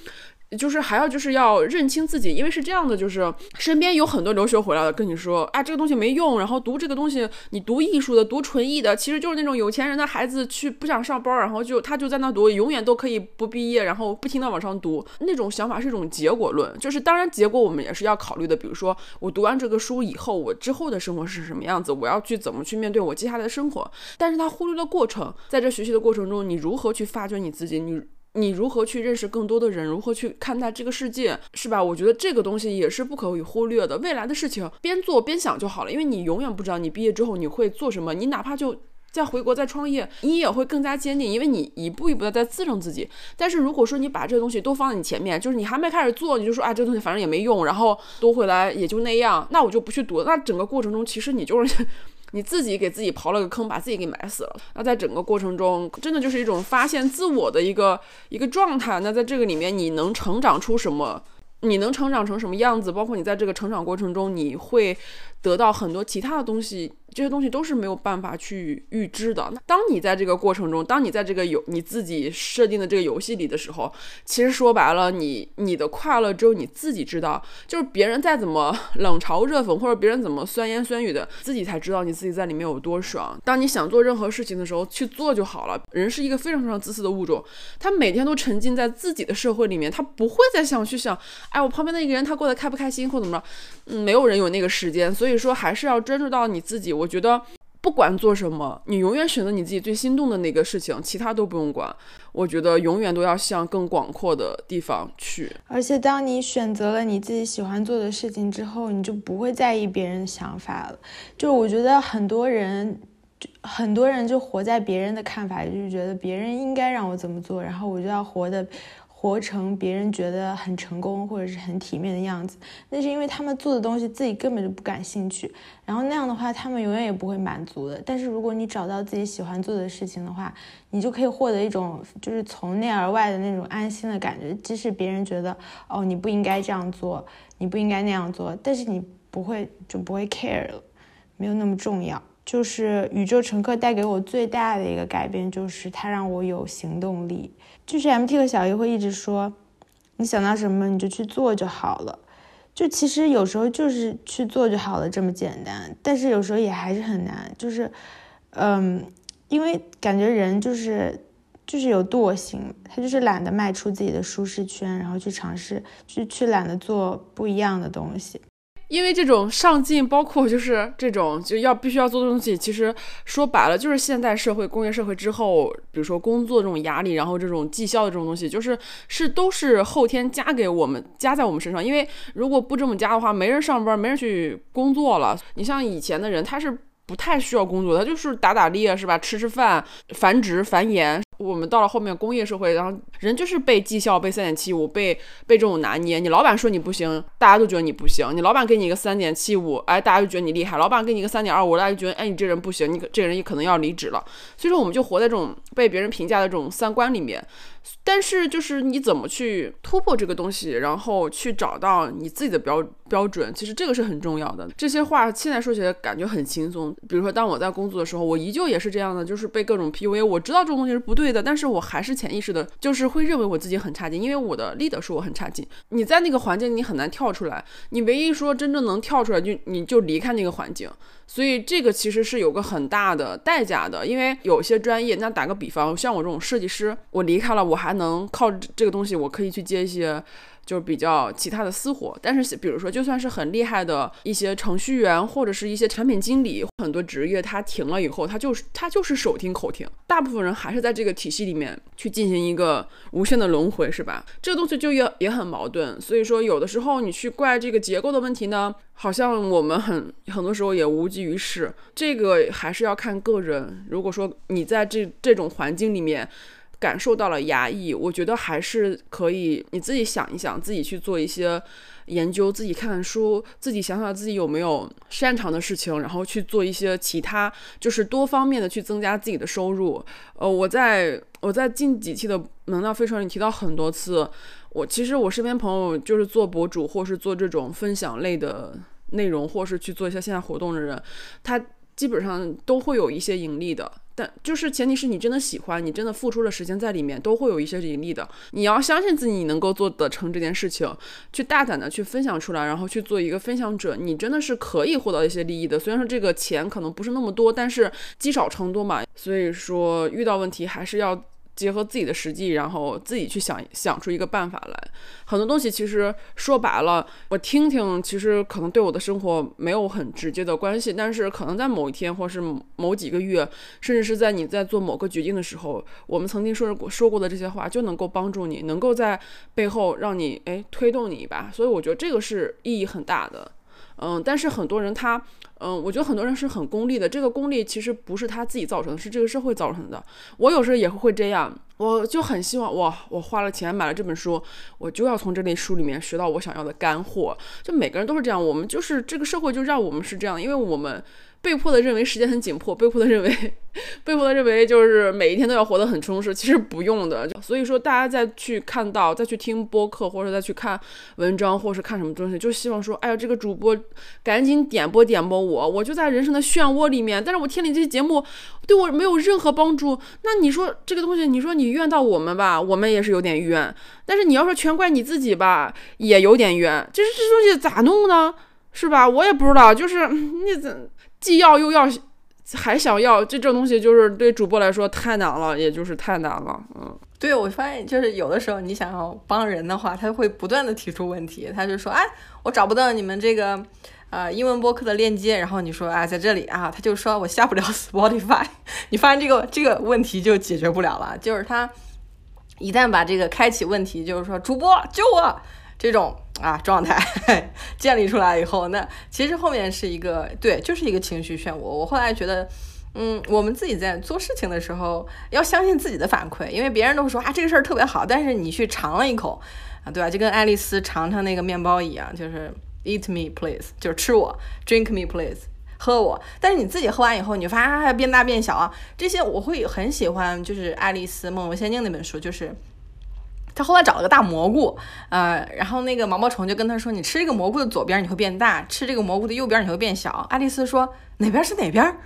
就是还要就是要认清自己，因为是这样的，就是身边有很多留学回来的跟你说，啊，这个东西没用，然后读这个东西，你读艺术的，读纯艺的，其实就是那种有钱人的孩子去不想上班，然后就他就在那读，永远都可以不毕业，然后不停的往上读，那种想法是一种结果论，就是当然结果我们也是要考虑的，比如说我读完这个书以后，我之后的生活是什么样子，我要去怎么去面对我接下来的生活，但是他忽略了过程，在这学习的过程中，你如何去发掘你自己，你。你如何去认识更多的人？如何去看待这个世界，是吧？我觉得这个东西也是不可以忽略的。未来的事情边做边想就好了，因为你永远不知道你毕业之后你会做什么。你哪怕就再回国再创业，你也会更加坚定，因为你一步一步的在自证自己。但是如果说你把这个东西都放在你前面，就是你还没开始做，你就说啊，这东西反正也没用，然后读回来也就那样，那我就不去读。那整个过程中，其实你就是。你自己给自己刨了个坑，把自己给埋死了。那在整个过程中，真的就是一种发现自我的一个一个状态。那在这个里面，你能成长出什么？你能成长成什么样子？包括你在这个成长过程中，你会得到很多其他的东西。这些东西都是没有办法去预知的。那当你在这个过程中，当你在这个游你自己设定的这个游戏里的时候，其实说白了，你你的快乐只有你自己知道。就是别人再怎么 冷嘲热讽，或者别人怎么酸言酸语的，自己才知道你自己在里面有多爽。当你想做任何事情的时候，去做就好了。人是一个非常非常自私的物种，他每天都沉浸在自己的社会里面，他不会再想去想，哎，我旁边那个人他过得开不开心或怎么着。嗯，没有人有那个时间，所以说还是要专注到你自己。我我觉得不管做什么，你永远选择你自己最心动的那个事情，其他都不用管。我觉得永远都要向更广阔的地方去。而且当你选择了你自己喜欢做的事情之后，你就不会在意别人的想法了。就我觉得很多人，很多人就活在别人的看法，就是觉得别人应该让我怎么做，然后我就要活的。活成别人觉得很成功或者是很体面的样子，那是因为他们做的东西自己根本就不感兴趣，然后那样的话他们永远也不会满足的。但是如果你找到自己喜欢做的事情的话，你就可以获得一种就是从内而外的那种安心的感觉。即使别人觉得哦你不应该这样做，你不应该那样做，但是你不会就不会 care 了，没有那么重要。就是宇宙乘客带给我最大的一个改变，就是它让我有行动力。就是 MT 和小 A 会一直说，你想到什么你就去做就好了。就其实有时候就是去做就好了这么简单，但是有时候也还是很难。就是，嗯，因为感觉人就是就是有惰性，他就是懒得迈出自己的舒适圈，然后去尝试，去去懒得做不一样的东西。因为这种上进，包括就是这种就要必须要做的东西，其实说白了就是现代社会、工业社会之后，比如说工作这种压力，然后这种绩效的这种东西，就是是都是后天加给我们加在我们身上。因为如果不这么加的话，没人上班，没人去工作了。你像以前的人，他是不太需要工作，他就是打打猎是吧？吃吃饭、繁殖、繁衍。我们到了后面工业社会，然后人就是被绩效、被三点七五、被被这种拿捏。你老板说你不行，大家都觉得你不行。你老板给你一个三点七五，哎，大家就觉得你厉害。老板给你一个三点二五，大家就觉得哎，你这人不行，你这人也可能要离职了。所以说，我们就活在这种被别人评价的这种三观里面。但是，就是你怎么去突破这个东西，然后去找到你自己的标标准，其实这个是很重要的。这些话现在说起来感觉很轻松。比如说，当我在工作的时候，我依旧也是这样的，就是被各种 PUA。我知道这种东西是不对对的，但是我还是潜意识的，就是会认为我自己很差劲，因为我的 leader 说我很差劲。你在那个环境，你很难跳出来。你唯一说真正能跳出来，就你就离开那个环境。所以这个其实是有个很大的代价的，因为有些专业，那打个比方，像我这种设计师，我离开了，我还能靠这个东西，我可以去接一些。就是比较其他的私活，但是比如说，就算是很厉害的一些程序员或者是一些产品经理，很多职业他停了以后，他就是他就是手停口停，大部分人还是在这个体系里面去进行一个无限的轮回，是吧？这个东西就也也很矛盾，所以说有的时候你去怪这个结构的问题呢，好像我们很很多时候也无济于事，这个还是要看个人。如果说你在这这种环境里面。感受到了压抑，我觉得还是可以你自己想一想，自己去做一些研究，自己看看书，自己想想自己有没有擅长的事情，然后去做一些其他，就是多方面的去增加自己的收入。呃，我在我在近几期的能量飞船里提到很多次，我其实我身边朋友就是做博主或是做这种分享类的内容，或是去做一些线下活动的人，他基本上都会有一些盈利的。但就是前提是你真的喜欢，你真的付出了时间在里面，都会有一些盈利的。你要相信自己，你能够做得成这件事情，去大胆的去分享出来，然后去做一个分享者，你真的是可以获得一些利益的。虽然说这个钱可能不是那么多，但是积少成多嘛。所以说遇到问题还是要。结合自己的实际，然后自己去想想出一个办法来。很多东西其实说白了，我听听，其实可能对我的生活没有很直接的关系，但是可能在某一天，或是某几个月，甚至是在你在做某个决定的时候，我们曾经说过说过的这些话，就能够帮助你，能够在背后让你哎推动你一把。所以我觉得这个是意义很大的。嗯，但是很多人他，嗯，我觉得很多人是很功利的。这个功利其实不是他自己造成的，是这个社会造成的。我有时候也会这样，我就很希望，哇，我花了钱买了这本书，我就要从这类书里面学到我想要的干货。就每个人都是这样，我们就是这个社会就让我们是这样，因为我们。被迫的认为时间很紧迫，被迫的认为，被迫的认为就是每一天都要活得很充实。其实不用的，所以说大家再去看到、再去听播客，或者再去看文章，或者是看什么东西，就希望说，哎呀，这个主播赶紧点播点播我，我就在人生的漩涡里面，但是我听你这些节目对我没有任何帮助。那你说这个东西，你说你怨到我们吧，我们也是有点冤；但是你要说全怪你自己吧，也有点冤。就是这东西咋弄呢？是吧？我也不知道，就是你怎。既要又要，还想要，这这东西就是对主播来说太难了，也就是太难了。嗯，对，我发现就是有的时候你想要帮人的话，他会不断的提出问题，他就说，哎，我找不到你们这个呃英文播客的链接，然后你说，哎，在这里啊，他就说我下不了 Spotify，你发现这个这个问题就解决不了了，就是他一旦把这个开启问题，就是说主播救我这种。啊，状态 建立出来以后，那其实后面是一个对，就是一个情绪漩涡。我后来觉得，嗯，我们自己在做事情的时候要相信自己的反馈，因为别人都会说啊这个事儿特别好，但是你去尝了一口啊，对吧？就跟爱丽丝尝尝那个面包一样，就是 eat me please，就是吃我；drink me please，喝我。但是你自己喝完以后，你发现还变大变小啊，这些我会很喜欢，就是《爱丽丝梦游仙境》那本书，就是。他后来找了个大蘑菇，呃，然后那个毛毛虫就跟他说：“你吃这个蘑菇的左边你会变大，吃这个蘑菇的右边你会变小。”爱丽丝说：“哪边是哪边？”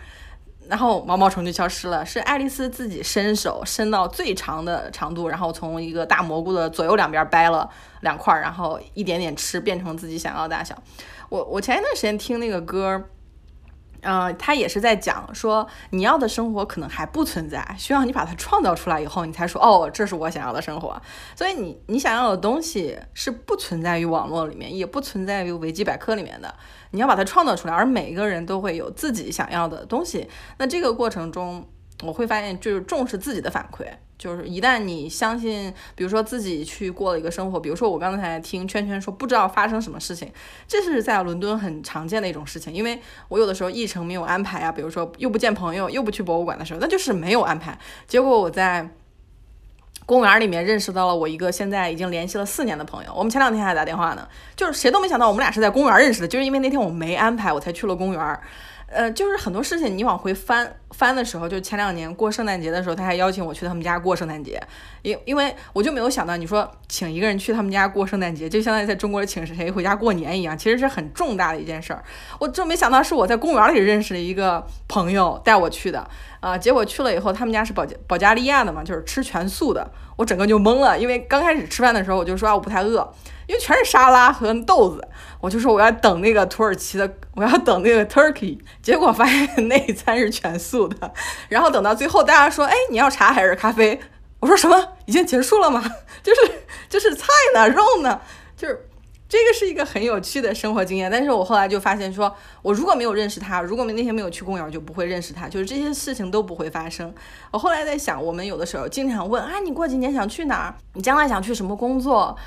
然后毛毛虫就消失了。是爱丽丝自己伸手伸到最长的长度，然后从一个大蘑菇的左右两边掰了两块，然后一点点吃，变成自己想要的大小。我我前一段时间听那个歌。嗯，他也是在讲说，你要的生活可能还不存在，需要你把它创造出来以后，你才说哦，这是我想要的生活。所以你你想要的东西是不存在于网络里面，也不存在于维基百科里面的，你要把它创造出来。而每一个人都会有自己想要的东西，那这个过程中，我会发现就是重视自己的反馈。就是一旦你相信，比如说自己去过了一个生活，比如说我刚才听圈圈说不知道发生什么事情，这是在伦敦很常见的一种事情。因为我有的时候议程没有安排啊，比如说又不见朋友，又不去博物馆的时候，那就是没有安排。结果我在公园里面认识到了我一个现在已经联系了四年的朋友，我们前两天还打电话呢，就是谁都没想到我们俩是在公园认识的，就是因为那天我没安排，我才去了公园。呃，就是很多事情你往回翻翻的时候，就前两年过圣诞节的时候，他还邀请我去他们家过圣诞节，因因为我就没有想到，你说请一个人去他们家过圣诞节，就相当于在中国请谁回家过年一样，其实是很重大的一件事儿。我真没想到是我在公园里认识的一个朋友带我去的，啊，结果去了以后，他们家是保保加利亚的嘛，就是吃全素的，我整个就懵了，因为刚开始吃饭的时候我就说我不太饿。因为全是沙拉和豆子，我就说我要等那个土耳其的，我要等那个 turkey，结果发现那一餐是全素的。然后等到最后，大家说，哎，你要茶还是咖啡？我说什么？已经结束了吗？就是就是菜呢，肉呢？就是这个是一个很有趣的生活经验。但是我后来就发现，说我如果没有认识他，如果那天没有去公园，就不会认识他，就是这些事情都不会发生。我后来在想，我们有的时候经常问，啊，你过几年想去哪儿？你将来想去什么工作？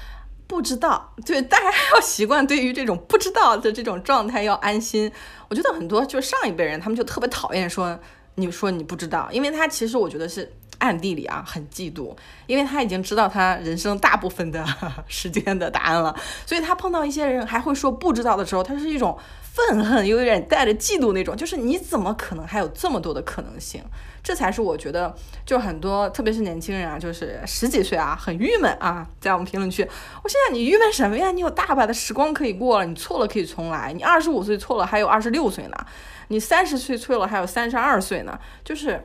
不知道，对 大家要习惯对于这种不知道的这种状态要安心。我觉得很多就上一辈人，他们就特别讨厌说你说你不知道，因为他其实我觉得是暗地里啊很嫉妒，因为他已经知道他人生大部分的 时间的答案了，所以他碰到一些人还会说不知道的时候，他是一种愤恨，又有点带着嫉妒那种，就是你怎么可能还有这么多的可能性？这才是我觉得，就很多，特别是年轻人啊，就是十几岁啊，很郁闷啊，在我们评论区，我现在你郁闷什么呀？你有大把的时光可以过了，你错了可以重来，你二十五岁错了还有二十六岁呢，你三十岁错了还有三十二岁呢。就是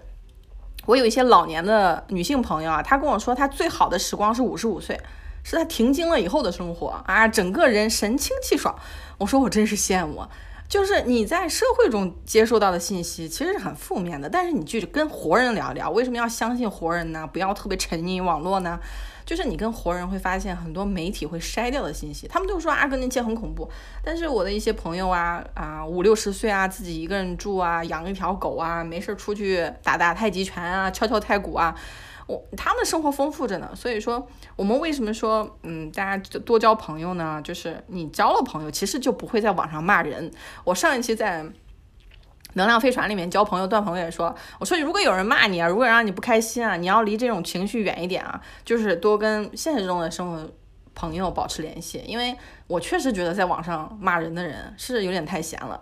我有一些老年的女性朋友啊，她跟我说，她最好的时光是五十五岁，是她停经了以后的生活啊，整个人神清气爽。我说我真是羡慕。就是你在社会中接受到的信息其实是很负面的，但是你去跟活人聊聊，为什么要相信活人呢？不要特别沉溺于网络呢？就是你跟活人会发现很多媒体会筛掉的信息，他们都说阿根廷切很恐怖，但是我的一些朋友啊啊五六十岁啊，自己一个人住啊，养一条狗啊，没事出去打打太极拳啊，敲敲太鼓啊。我他们生活丰富着呢，所以说我们为什么说嗯，大家多交朋友呢？就是你交了朋友，其实就不会在网上骂人。我上一期在能量飞船里面交朋友段鹏也说，我说如果有人骂你啊，如果让你不开心啊，你要离这种情绪远一点啊，就是多跟现实中的生活朋友保持联系，因为我确实觉得在网上骂人的人是有点太闲了。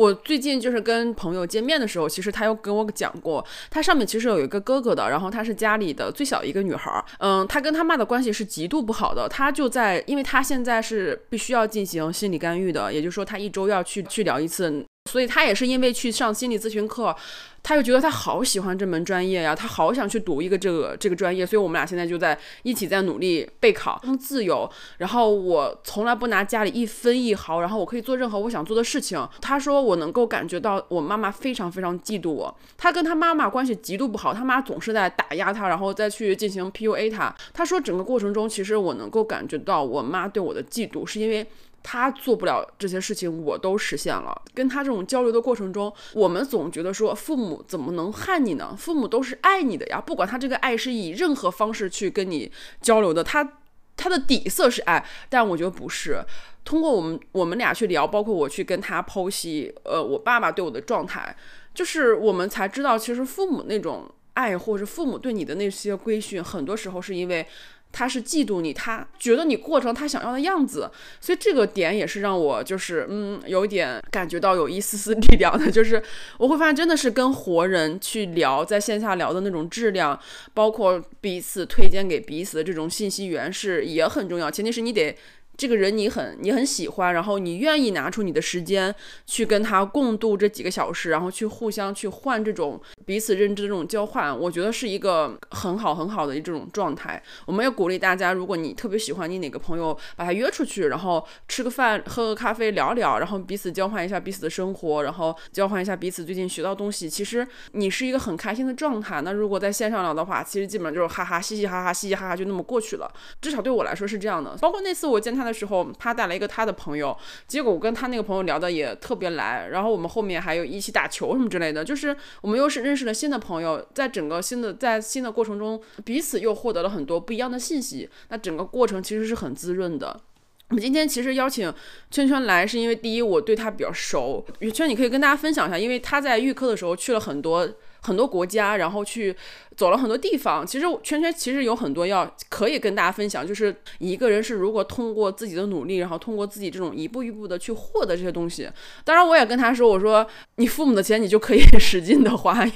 我最近就是跟朋友见面的时候，其实他又跟我讲过，他上面其实有一个哥哥的，然后他是家里的最小一个女孩儿，嗯，他跟他妈的关系是极度不好的，他就在，因为他现在是必须要进行心理干预的，也就是说他一周要去去聊一次。所以他也是因为去上心理咨询课，他又觉得他好喜欢这门专业呀，他好想去读一个这个这个专业，所以我们俩现在就在一起在努力备考，自由。然后我从来不拿家里一分一毫，然后我可以做任何我想做的事情。他说我能够感觉到我妈妈非常非常嫉妒我，他跟他妈妈关系极度不好，他妈总是在打压他，然后再去进行 PUA 他。他说整个过程中，其实我能够感觉到我妈对我的嫉妒，是因为。他做不了这些事情，我都实现了。跟他这种交流的过程中，我们总觉得说父母怎么能害你呢？父母都是爱你的呀，不管他这个爱是以任何方式去跟你交流的，他他的底色是爱。但我觉得不是。通过我们我们俩去聊，包括我去跟他剖析，呃，我爸爸对我的状态，就是我们才知道，其实父母那种爱，或者父母对你的那些规训，很多时候是因为。他是嫉妒你，他觉得你过成他想要的样子，所以这个点也是让我就是嗯，有点感觉到有一丝丝力量的，就是我会发现真的是跟活人去聊，在线下聊的那种质量，包括彼此推荐给彼此的这种信息源是也很重要，前提是你得。这个人你很你很喜欢，然后你愿意拿出你的时间去跟他共度这几个小时，然后去互相去换这种彼此认知的这种交换，我觉得是一个很好很好的这种状态。我们也鼓励大家，如果你特别喜欢你哪个朋友，把他约出去，然后吃个饭、喝个咖啡、聊聊，然后彼此交换一下彼此的生活，然后交换一下彼此最近学到东西。其实你是一个很开心的状态。那如果在线上聊的话，其实基本上就是哈哈嘻嘻哈哈嘻嘻哈哈就那么过去了。至少对我来说是这样的。包括那次我见他的。时候，他带来一个他的朋友，结果我跟他那个朋友聊的也特别来，然后我们后面还有一起打球什么之类的，就是我们又是认识了新的朋友，在整个新的在新的过程中，彼此又获得了很多不一样的信息，那整个过程其实是很滋润的。我们今天其实邀请圈圈来，是因为第一我对他比较熟，圈你可以跟大家分享一下，因为他在预科的时候去了很多很多国家，然后去。走了很多地方，其实圈圈其实有很多要可以跟大家分享，就是一个人是如果通过自己的努力，然后通过自己这种一步一步的去获得这些东西。当然，我也跟他说，我说你父母的钱你就可以 使劲的花，因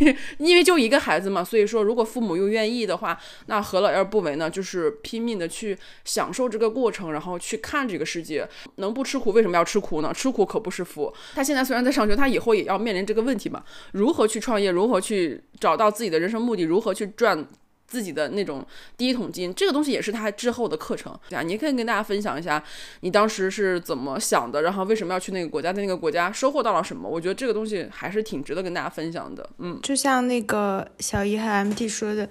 为因为就一个孩子嘛，所以说如果父母又愿意的话，那何乐而不为呢？就是拼命的去享受这个过程，然后去看这个世界。能不吃苦为什么要吃苦呢？吃苦可不是福。他现在虽然在上学，他以后也要面临这个问题嘛，如何去创业，如何去找到自己的。人生目的如何去赚自己的那种第一桶金，这个东西也是他之后的课程。对啊，你可以跟大家分享一下你当时是怎么想的，然后为什么要去那个国家，在那个国家收获到了什么？我觉得这个东西还是挺值得跟大家分享的。嗯，就像那个小姨和 MT 说的，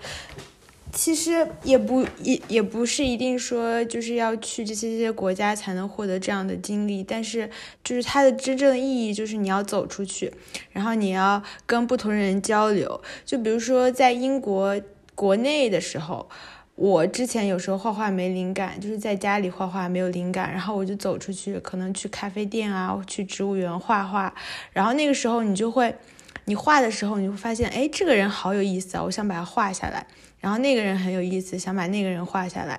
其实也不也也不是一定说就是要去这些这些国家才能获得这样的经历，但是就是它的真正的意义就是你要走出去。然后你要跟不同人交流，就比如说在英国国内的时候，我之前有时候画画没灵感，就是在家里画画没有灵感，然后我就走出去，可能去咖啡店啊，去植物园画画，然后那个时候你就会你画的时候，你会发现，哎，这个人好有意思啊，我想把他画下来。然后那个人很有意思，想把那个人画下来。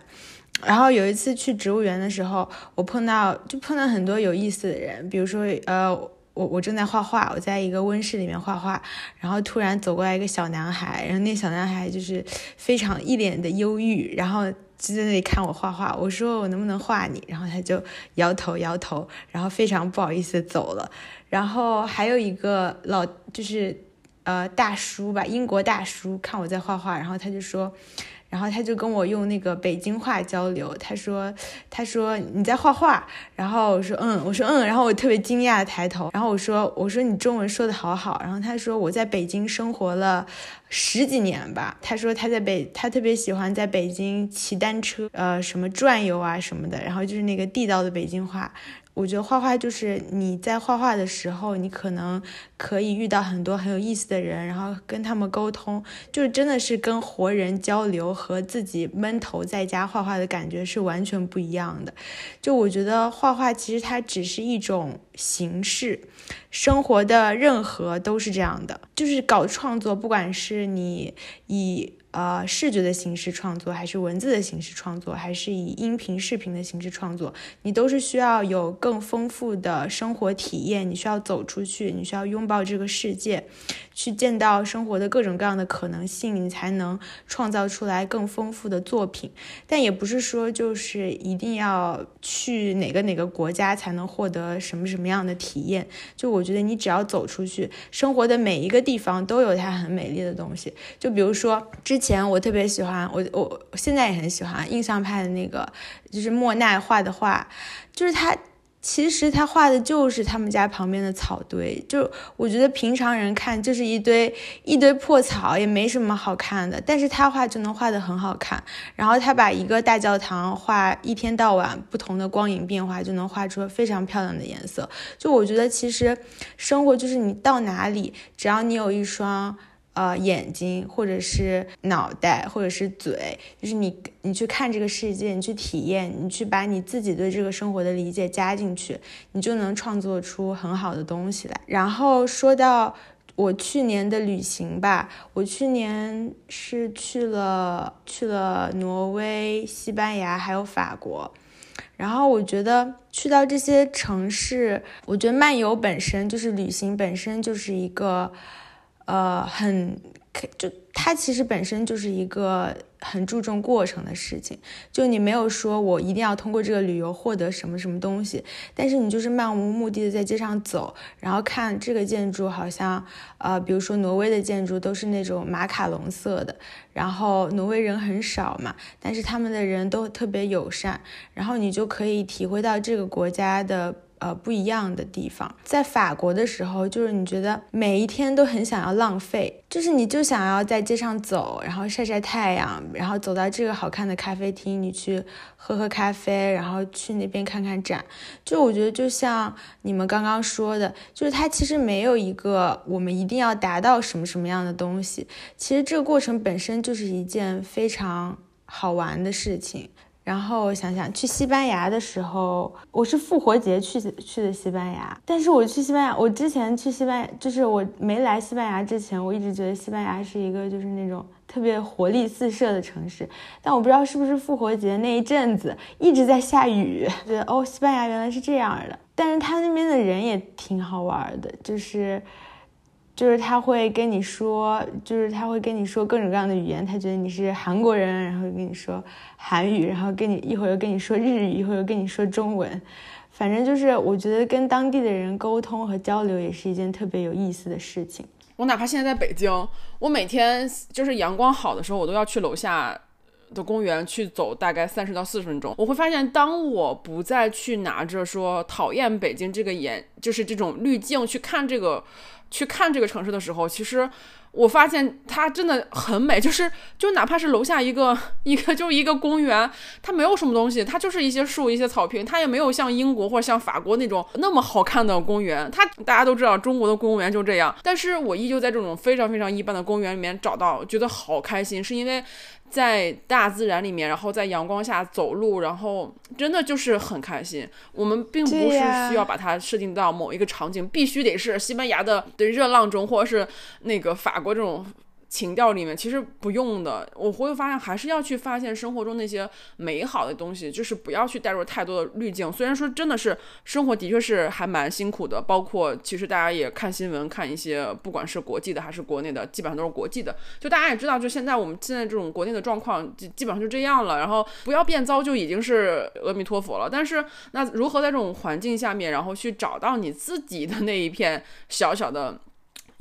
然后有一次去植物园的时候，我碰到就碰到很多有意思的人，比如说，呃，我我正在画画，我在一个温室里面画画，然后突然走过来一个小男孩，然后那小男孩就是非常一脸的忧郁，然后就在那里看我画画。我说我能不能画你？然后他就摇头摇头，然后非常不好意思走了。然后还有一个老就是呃大叔吧，英国大叔看我在画画，然后他就说。然后他就跟我用那个北京话交流，他说：“他说你在画画。”然后我说：“嗯，我说嗯。”然后我特别惊讶的抬头，然后我说：“我说你中文说的好好。”然后他说：“我在北京生活了十几年吧。”他说他在北，他特别喜欢在北京骑单车，呃，什么转悠啊什么的。然后就是那个地道的北京话。我觉得画画就是你在画画的时候，你可能可以遇到很多很有意思的人，然后跟他们沟通，就是真的是跟活人交流，和自己闷头在家画画的感觉是完全不一样的。就我觉得画画其实它只是一种形式，生活的任何都是这样的，就是搞创作，不管是你以。呃，视觉的形式创作，还是文字的形式创作，还是以音频、视频的形式创作，你都是需要有更丰富的生活体验。你需要走出去，你需要拥抱这个世界，去见到生活的各种各样的可能性，你才能创造出来更丰富的作品。但也不是说就是一定要去哪个哪个国家才能获得什么什么样的体验。就我觉得，你只要走出去，生活的每一个地方都有它很美丽的东西。就比如说之。前我特别喜欢我我现在也很喜欢印象派的那个，就是莫奈画的画，就是他其实他画的就是他们家旁边的草堆，就我觉得平常人看就是一堆一堆破草，也没什么好看的，但是他画就能画的很好看。然后他把一个大教堂画一天到晚不同的光影变化，就能画出非常漂亮的颜色。就我觉得其实生活就是你到哪里，只要你有一双。呃，眼睛，或者是脑袋，或者是嘴，就是你，你去看这个世界，你去体验，你去把你自己对这个生活的理解加进去，你就能创作出很好的东西来。然后说到我去年的旅行吧，我去年是去了去了挪威、西班牙还有法国，然后我觉得去到这些城市，我觉得漫游本身就是旅行本身就是一个。呃，很，就它其实本身就是一个很注重过程的事情。就你没有说我一定要通过这个旅游获得什么什么东西，但是你就是漫无目的的在街上走，然后看这个建筑，好像呃，比如说挪威的建筑都是那种马卡龙色的，然后挪威人很少嘛，但是他们的人都特别友善，然后你就可以体会到这个国家的。呃，不一样的地方，在法国的时候，就是你觉得每一天都很想要浪费，就是你就想要在街上走，然后晒晒太阳，然后走到这个好看的咖啡厅，你去喝喝咖啡，然后去那边看看展。就我觉得，就像你们刚刚说的，就是它其实没有一个我们一定要达到什么什么样的东西，其实这个过程本身就是一件非常好玩的事情。然后想想去西班牙的时候，我是复活节去去的西班牙。但是我去西班牙，我之前去西班牙，就是我没来西班牙之前，我一直觉得西班牙是一个就是那种特别活力四射的城市。但我不知道是不是复活节那一阵子一直在下雨，觉得哦，西班牙原来是这样的。但是他那边的人也挺好玩的，就是。就是他会跟你说，就是他会跟你说各种各样的语言，他觉得你是韩国人，然后跟你说韩语，然后跟你一会儿又跟你说日语，一会儿又跟你说中文，反正就是我觉得跟当地的人沟通和交流也是一件特别有意思的事情。我哪怕现在在北京，我每天就是阳光好的时候，我都要去楼下的公园去走大概三十到四十分钟。我会发现，当我不再去拿着说讨厌北京这个眼，就是这种滤镜去看这个。去看这个城市的时候，其实我发现它真的很美，就是就哪怕是楼下一个一个就一个公园，它没有什么东西，它就是一些树、一些草坪，它也没有像英国或者像法国那种那么好看的公园。它大家都知道中国的公园就这样，但是我依旧在这种非常非常一般的公园里面找到觉得好开心，是因为。在大自然里面，然后在阳光下走路，然后真的就是很开心。我们并不是需要把它设定到某一个场景，必须得是西班牙的对热浪中，或者是那个法国这种。情调里面其实不用的，我会发现还是要去发现生活中那些美好的东西，就是不要去带入太多的滤镜。虽然说真的是生活的确是还蛮辛苦的，包括其实大家也看新闻，看一些不管是国际的还是国内的，基本上都是国际的。就大家也知道，就现在我们现在这种国内的状况，基基本上就这样了。然后不要变糟就已经是阿弥陀佛了。但是那如何在这种环境下面，然后去找到你自己的那一片小小的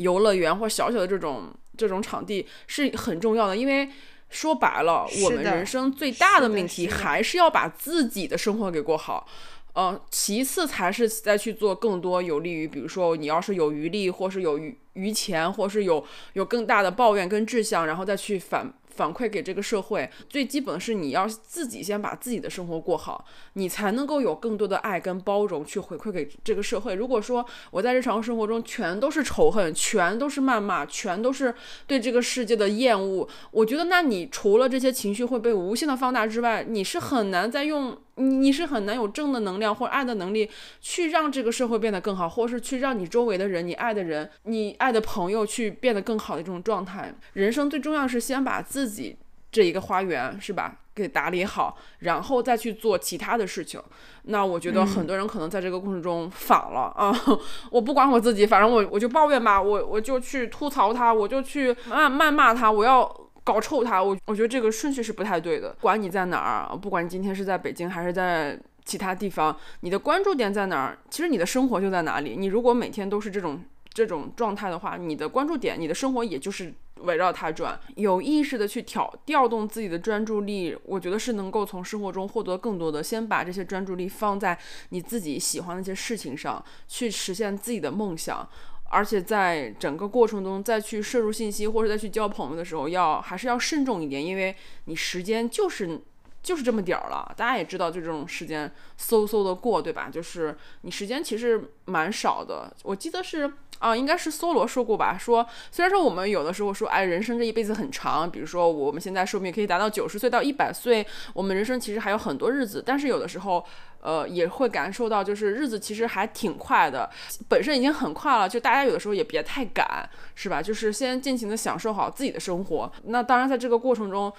游乐园或小小的这种。这种场地是很重要的，因为说白了，我们人生最大的命题还是要把自己的生活给过好，嗯，其次才是再去做更多有利于，比如说你要是有余力，或是有余余钱，或是有有更大的抱怨跟志向，然后再去反。反馈给这个社会，最基本的是你要自己先把自己的生活过好，你才能够有更多的爱跟包容去回馈给这个社会。如果说我在日常生活中全都是仇恨，全都是谩骂，全都是对这个世界的厌恶，我觉得那你除了这些情绪会被无限的放大之外，你是很难再用。你你是很难有正的能量或者爱的能力，去让这个社会变得更好，或是去让你周围的人、你爱的人、你爱的朋友去变得更好的这种状态。人生最重要是先把自己这一个花园是吧给打理好，然后再去做其他的事情。那我觉得很多人可能在这个过程中反了啊，我不管我自己，反正我我就抱怨吧，我我就去吐槽他，我就去谩谩骂他，我要。搞臭他，我我觉得这个顺序是不太对的。不管你在哪儿，不管今天是在北京还是在其他地方，你的关注点在哪儿，其实你的生活就在哪里。你如果每天都是这种这种状态的话，你的关注点，你的生活也就是围绕它转。有意识的去调调动自己的专注力，我觉得是能够从生活中获得更多的。先把这些专注力放在你自己喜欢的一些事情上，去实现自己的梦想。而且在整个过程中，再去摄入信息或者再去交朋友的时候，要还是要慎重一点，因为你时间就是就是这么点儿了。大家也知道，就这种时间嗖嗖的过，对吧？就是你时间其实蛮少的。我记得是啊，应该是梭罗说过吧，说虽然说我们有的时候说，哎，人生这一辈子很长，比如说我们现在寿命可以达到九十岁到一百岁，我们人生其实还有很多日子，但是有的时候。呃，也会感受到，就是日子其实还挺快的，本身已经很快了，就大家有的时候也别太赶，是吧？就是先尽情的享受好自己的生活。那当然，在这个过程中。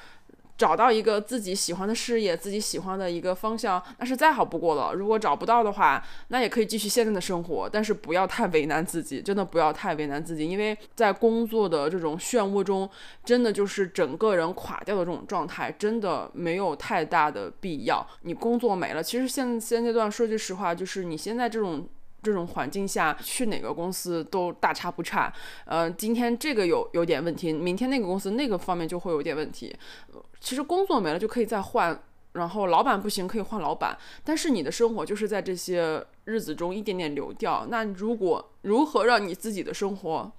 找到一个自己喜欢的事业，自己喜欢的一个方向，那是再好不过了。如果找不到的话，那也可以继续现在的生活，但是不要太为难自己，真的不要太为难自己，因为在工作的这种漩涡中，真的就是整个人垮掉的这种状态，真的没有太大的必要。你工作没了，其实现现阶段说句实话，就是你现在这种。这种环境下去哪个公司都大差不差，呃，今天这个有有点问题，明天那个公司那个方面就会有点问题。其实工作没了就可以再换，然后老板不行可以换老板，但是你的生活就是在这些日子中一点点流掉。那如果如何让你自己的生活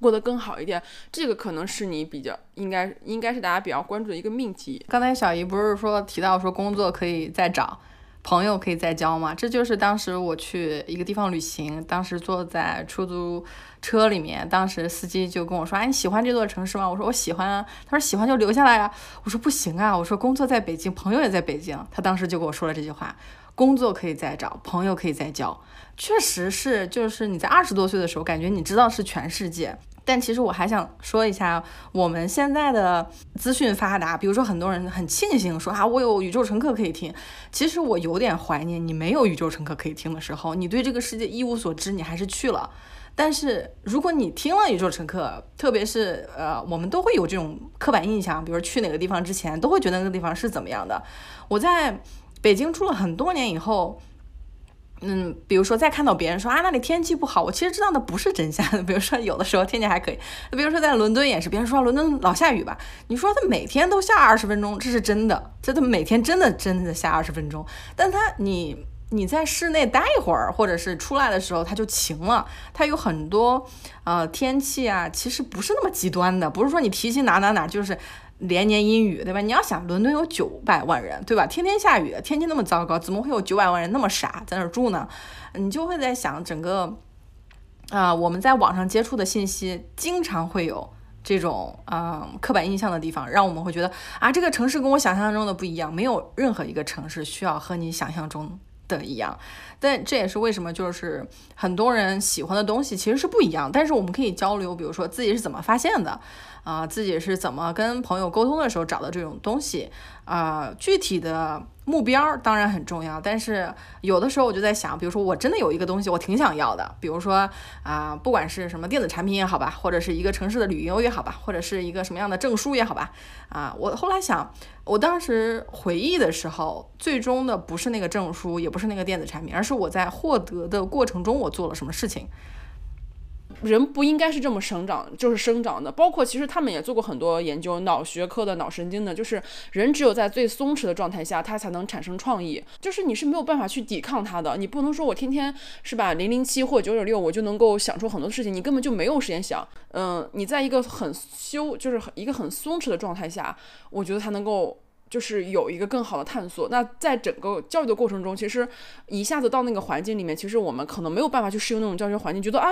过得更好一点，这个可能是你比较应该应该是大家比较关注的一个命题。刚才小姨不是说提到说工作可以再找。朋友可以再交吗？这就是当时我去一个地方旅行，当时坐在出租车里面，当时司机就跟我说：“哎，你喜欢这座城市吗？”我说：“我喜欢啊。”他说：“喜欢就留下来呀。”我说：“不行啊。”我说：“工作在北京，朋友也在北京。”他当时就跟我说了这句话：“工作可以再找，朋友可以再交。”确实是，就是你在二十多岁的时候，感觉你知道是全世界。但其实我还想说一下，我们现在的资讯发达，比如说很多人很庆幸说啊，我有宇宙乘客可以听。其实我有点怀念你没有宇宙乘客可以听的时候，你对这个世界一无所知，你还是去了。但是如果你听了宇宙乘客，特别是呃，我们都会有这种刻板印象，比如去哪个地方之前，都会觉得那个地方是怎么样的。我在北京住了很多年以后。嗯，比如说再看到别人说啊那里天气不好，我其实知道那不是真相。比如说有的时候天气还可以，比如说在伦敦也是，别人说伦敦老下雨吧，你说它每天都下二十分钟，这是真的，这它每天真的真的下二十分钟。但它你你在室内待一会儿，或者是出来的时候它就晴了，它有很多呃天气啊，其实不是那么极端的，不是说你提醒哪哪哪就是。连年阴雨，对吧？你要想，伦敦有九百万人，对吧？天天下雨，天气那么糟糕，怎么会有九百万人那么傻在那儿住呢？你就会在想，整个啊，我们在网上接触的信息，经常会有这种啊刻板印象的地方，让我们会觉得啊，这个城市跟我想象中的不一样。没有任何一个城市需要和你想象中的一样，但这也是为什么就是很多人喜欢的东西其实是不一样。但是我们可以交流，比如说自己是怎么发现的。啊，自己是怎么跟朋友沟通的时候找到这种东西啊？具体的目标当然很重要，但是有的时候我就在想，比如说我真的有一个东西我挺想要的，比如说啊，不管是什么电子产品也好吧，或者是一个城市的旅游也好吧，或者是一个什么样的证书也好吧，啊，我后来想，我当时回忆的时候，最终的不是那个证书，也不是那个电子产品，而是我在获得的过程中我做了什么事情。人不应该是这么生长，就是生长的。包括其实他们也做过很多研究，脑学科的、脑神经的，就是人只有在最松弛的状态下，他才能产生创意。就是你是没有办法去抵抗它的，你不能说我天天是吧零零七或九九六，我就能够想出很多事情，你根本就没有时间想。嗯，你在一个很休，就是一个很松弛的状态下，我觉得才能够就是有一个更好的探索。那在整个教育的过程中，其实一下子到那个环境里面，其实我们可能没有办法去适应那种教学环境，觉得啊。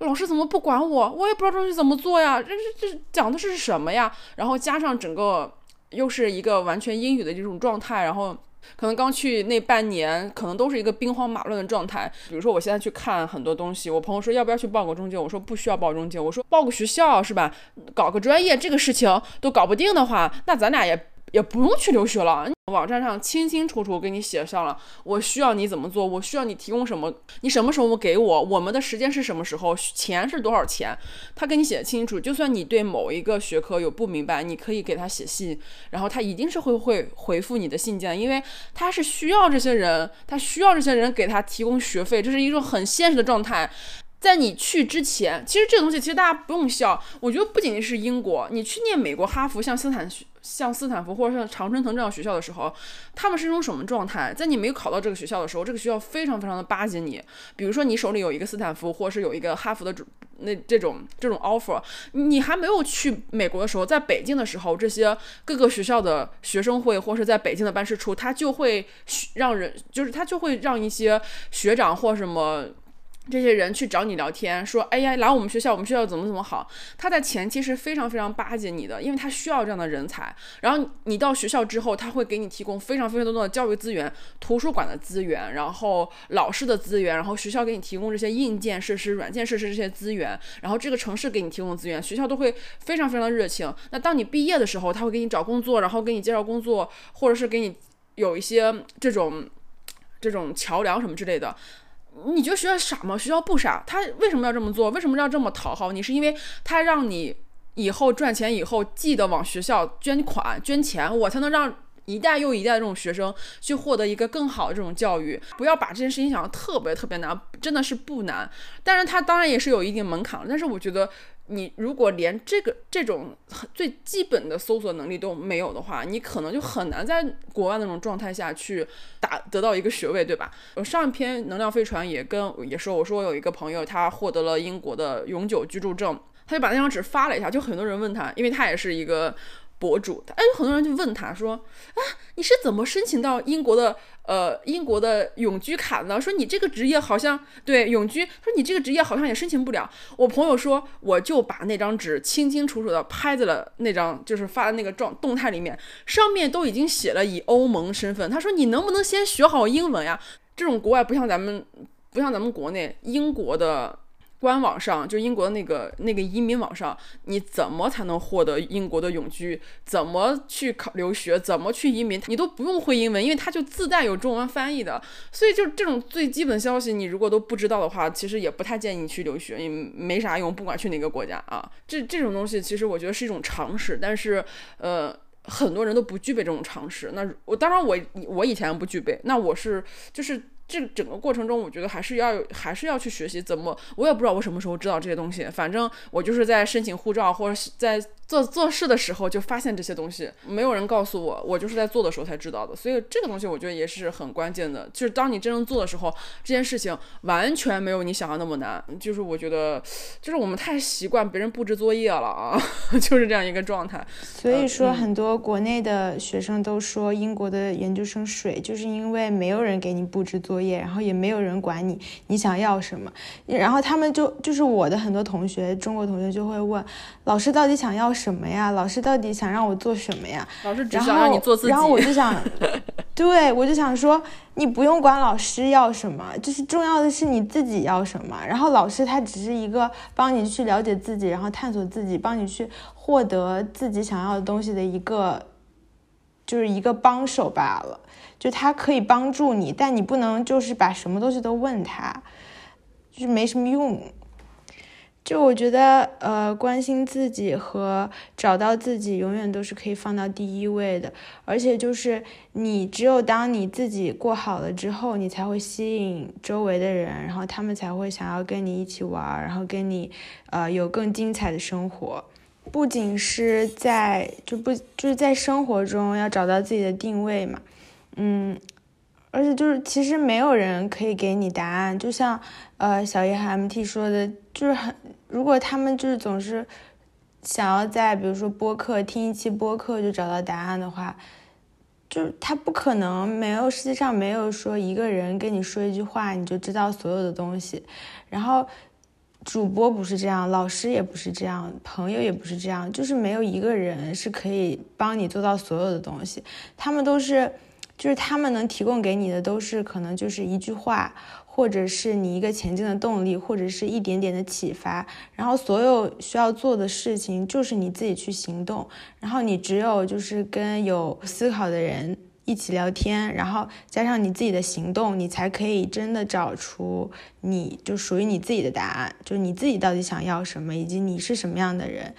老师怎么不管我？我也不知道这东西怎么做呀，这这这讲的是什么呀？然后加上整个又是一个完全英语的这种状态，然后可能刚去那半年，可能都是一个兵荒马乱的状态。比如说我现在去看很多东西，我朋友说要不要去报个中介，我说不需要报中介，我说报个学校是吧？搞个专业这个事情都搞不定的话，那咱俩也。也不用去留学了，网站上清清楚楚给你写上了，我需要你怎么做，我需要你提供什么，你什么时候给我，我们的时间是什么时候，钱是多少钱，他给你写清楚。就算你对某一个学科有不明白，你可以给他写信，然后他一定是会会回复你的信件，因为他是需要这些人，他需要这些人给他提供学费，这是一种很现实的状态。在你去之前，其实这个东西其实大家不用笑。我觉得不仅仅是英国，你去念美国哈佛、像斯坦像斯坦福或者像常春藤这样学校的时候，他们是一种什么状态？在你没有考到这个学校的时候，这个学校非常非常的巴结你。比如说你手里有一个斯坦福，或者是有一个哈佛的那这种这种 offer，你还没有去美国的时候，在北京的时候，这些各个学校的学生会或是在北京的办事处，他就会让人，就是他就会让一些学长或什么。这些人去找你聊天，说：“哎呀，来我们学校，我们学校怎么怎么好。”他在前期是非常非常巴结你的，因为他需要这样的人才。然后你到学校之后，他会给你提供非常非常多的教育资源，图书馆的资源，然后老师的资源，然后学校给你提供这些硬件设施、软件设施这些资源，然后这个城市给你提供资源，学校都会非常非常的热情。那当你毕业的时候，他会给你找工作，然后给你介绍工作，或者是给你有一些这种这种桥梁什么之类的。你觉得学校傻吗？学校不傻，他为什么要这么做？为什么要这么讨好你？是因为他让你以后赚钱以后记得往学校捐款、捐钱，我才能让一代又一代的这种学生去获得一个更好的这种教育。不要把这件事情想得特别特别难，真的是不难。但是他当然也是有一定门槛但是我觉得。你如果连这个这种最基本的搜索能力都没有的话，你可能就很难在国外那种状态下去打得到一个学位，对吧？我上一篇能量飞船也跟也说，我说我有一个朋友，他获得了英国的永久居住证，他就把那张纸发了一下，就很多人问他，因为他也是一个。博主，哎，有很多人就问他说：“啊，你是怎么申请到英国的呃英国的永居卡呢？说你这个职业好像对永居，说你这个职业好像也申请不了。”我朋友说，我就把那张纸清清楚楚的拍在了那张就是发的那个状动态里面，上面都已经写了以欧盟身份。他说：“你能不能先学好英文呀？这种国外不像咱们，不像咱们国内英国的。”官网上就英国的那个那个移民网上，你怎么才能获得英国的永居？怎么去考留学？怎么去移民？你都不用会英文，因为它就自带有中文翻译的。所以就这种最基本消息，你如果都不知道的话，其实也不太建议你去留学，也没啥用。不管去哪个国家啊，这这种东西其实我觉得是一种常识，但是呃，很多人都不具备这种常识。那我当然我我以前不具备，那我是就是。这整个过程中，我觉得还是要还是要去学习怎么，我也不知道我什么时候知道这些东西。反正我就是在申请护照或者在做做事的时候就发现这些东西，没有人告诉我，我就是在做的时候才知道的。所以这个东西我觉得也是很关键的，就是当你真正做的时候，这件事情完全没有你想象那么难。就是我觉得，就是我们太习惯别人布置作业了啊，就是这样一个状态。所以说，很多国内的学生都说英国的研究生水，就是因为没有人给你布置作业，然后也没有人管你你想要什么，然后他们就就是我的很多同学，中国同学就会问老师到底想要。什么呀？老师到底想让我做什么呀？老师只想让你做自己。然后我就想，对我就想说，你不用管老师要什么，就是重要的是你自己要什么。然后老师他只是一个帮你去了解自己，然后探索自己，帮你去获得自己想要的东西的一个，就是一个帮手罢了。就他可以帮助你，但你不能就是把什么东西都问他，就是没什么用。就我觉得，呃，关心自己和找到自己，永远都是可以放到第一位的。而且，就是你只有当你自己过好了之后，你才会吸引周围的人，然后他们才会想要跟你一起玩，然后跟你，呃，有更精彩的生活。不仅是在就不就是在生活中要找到自己的定位嘛，嗯。而且就是，其实没有人可以给你答案。就像，呃，小叶和 MT 说的，就是很，如果他们就是总是想要在比如说播客听一期播客就找到答案的话，就是他不可能，没有世界上没有说一个人跟你说一句话你就知道所有的东西。然后，主播不是这样，老师也不是这样，朋友也不是这样，就是没有一个人是可以帮你做到所有的东西。他们都是。就是他们能提供给你的都是可能就是一句话，或者是你一个前进的动力，或者是一点点的启发。然后所有需要做的事情就是你自己去行动。然后你只有就是跟有思考的人一起聊天，然后加上你自己的行动，你才可以真的找出你就属于你自己的答案，就是你自己到底想要什么，以及你是什么样的人。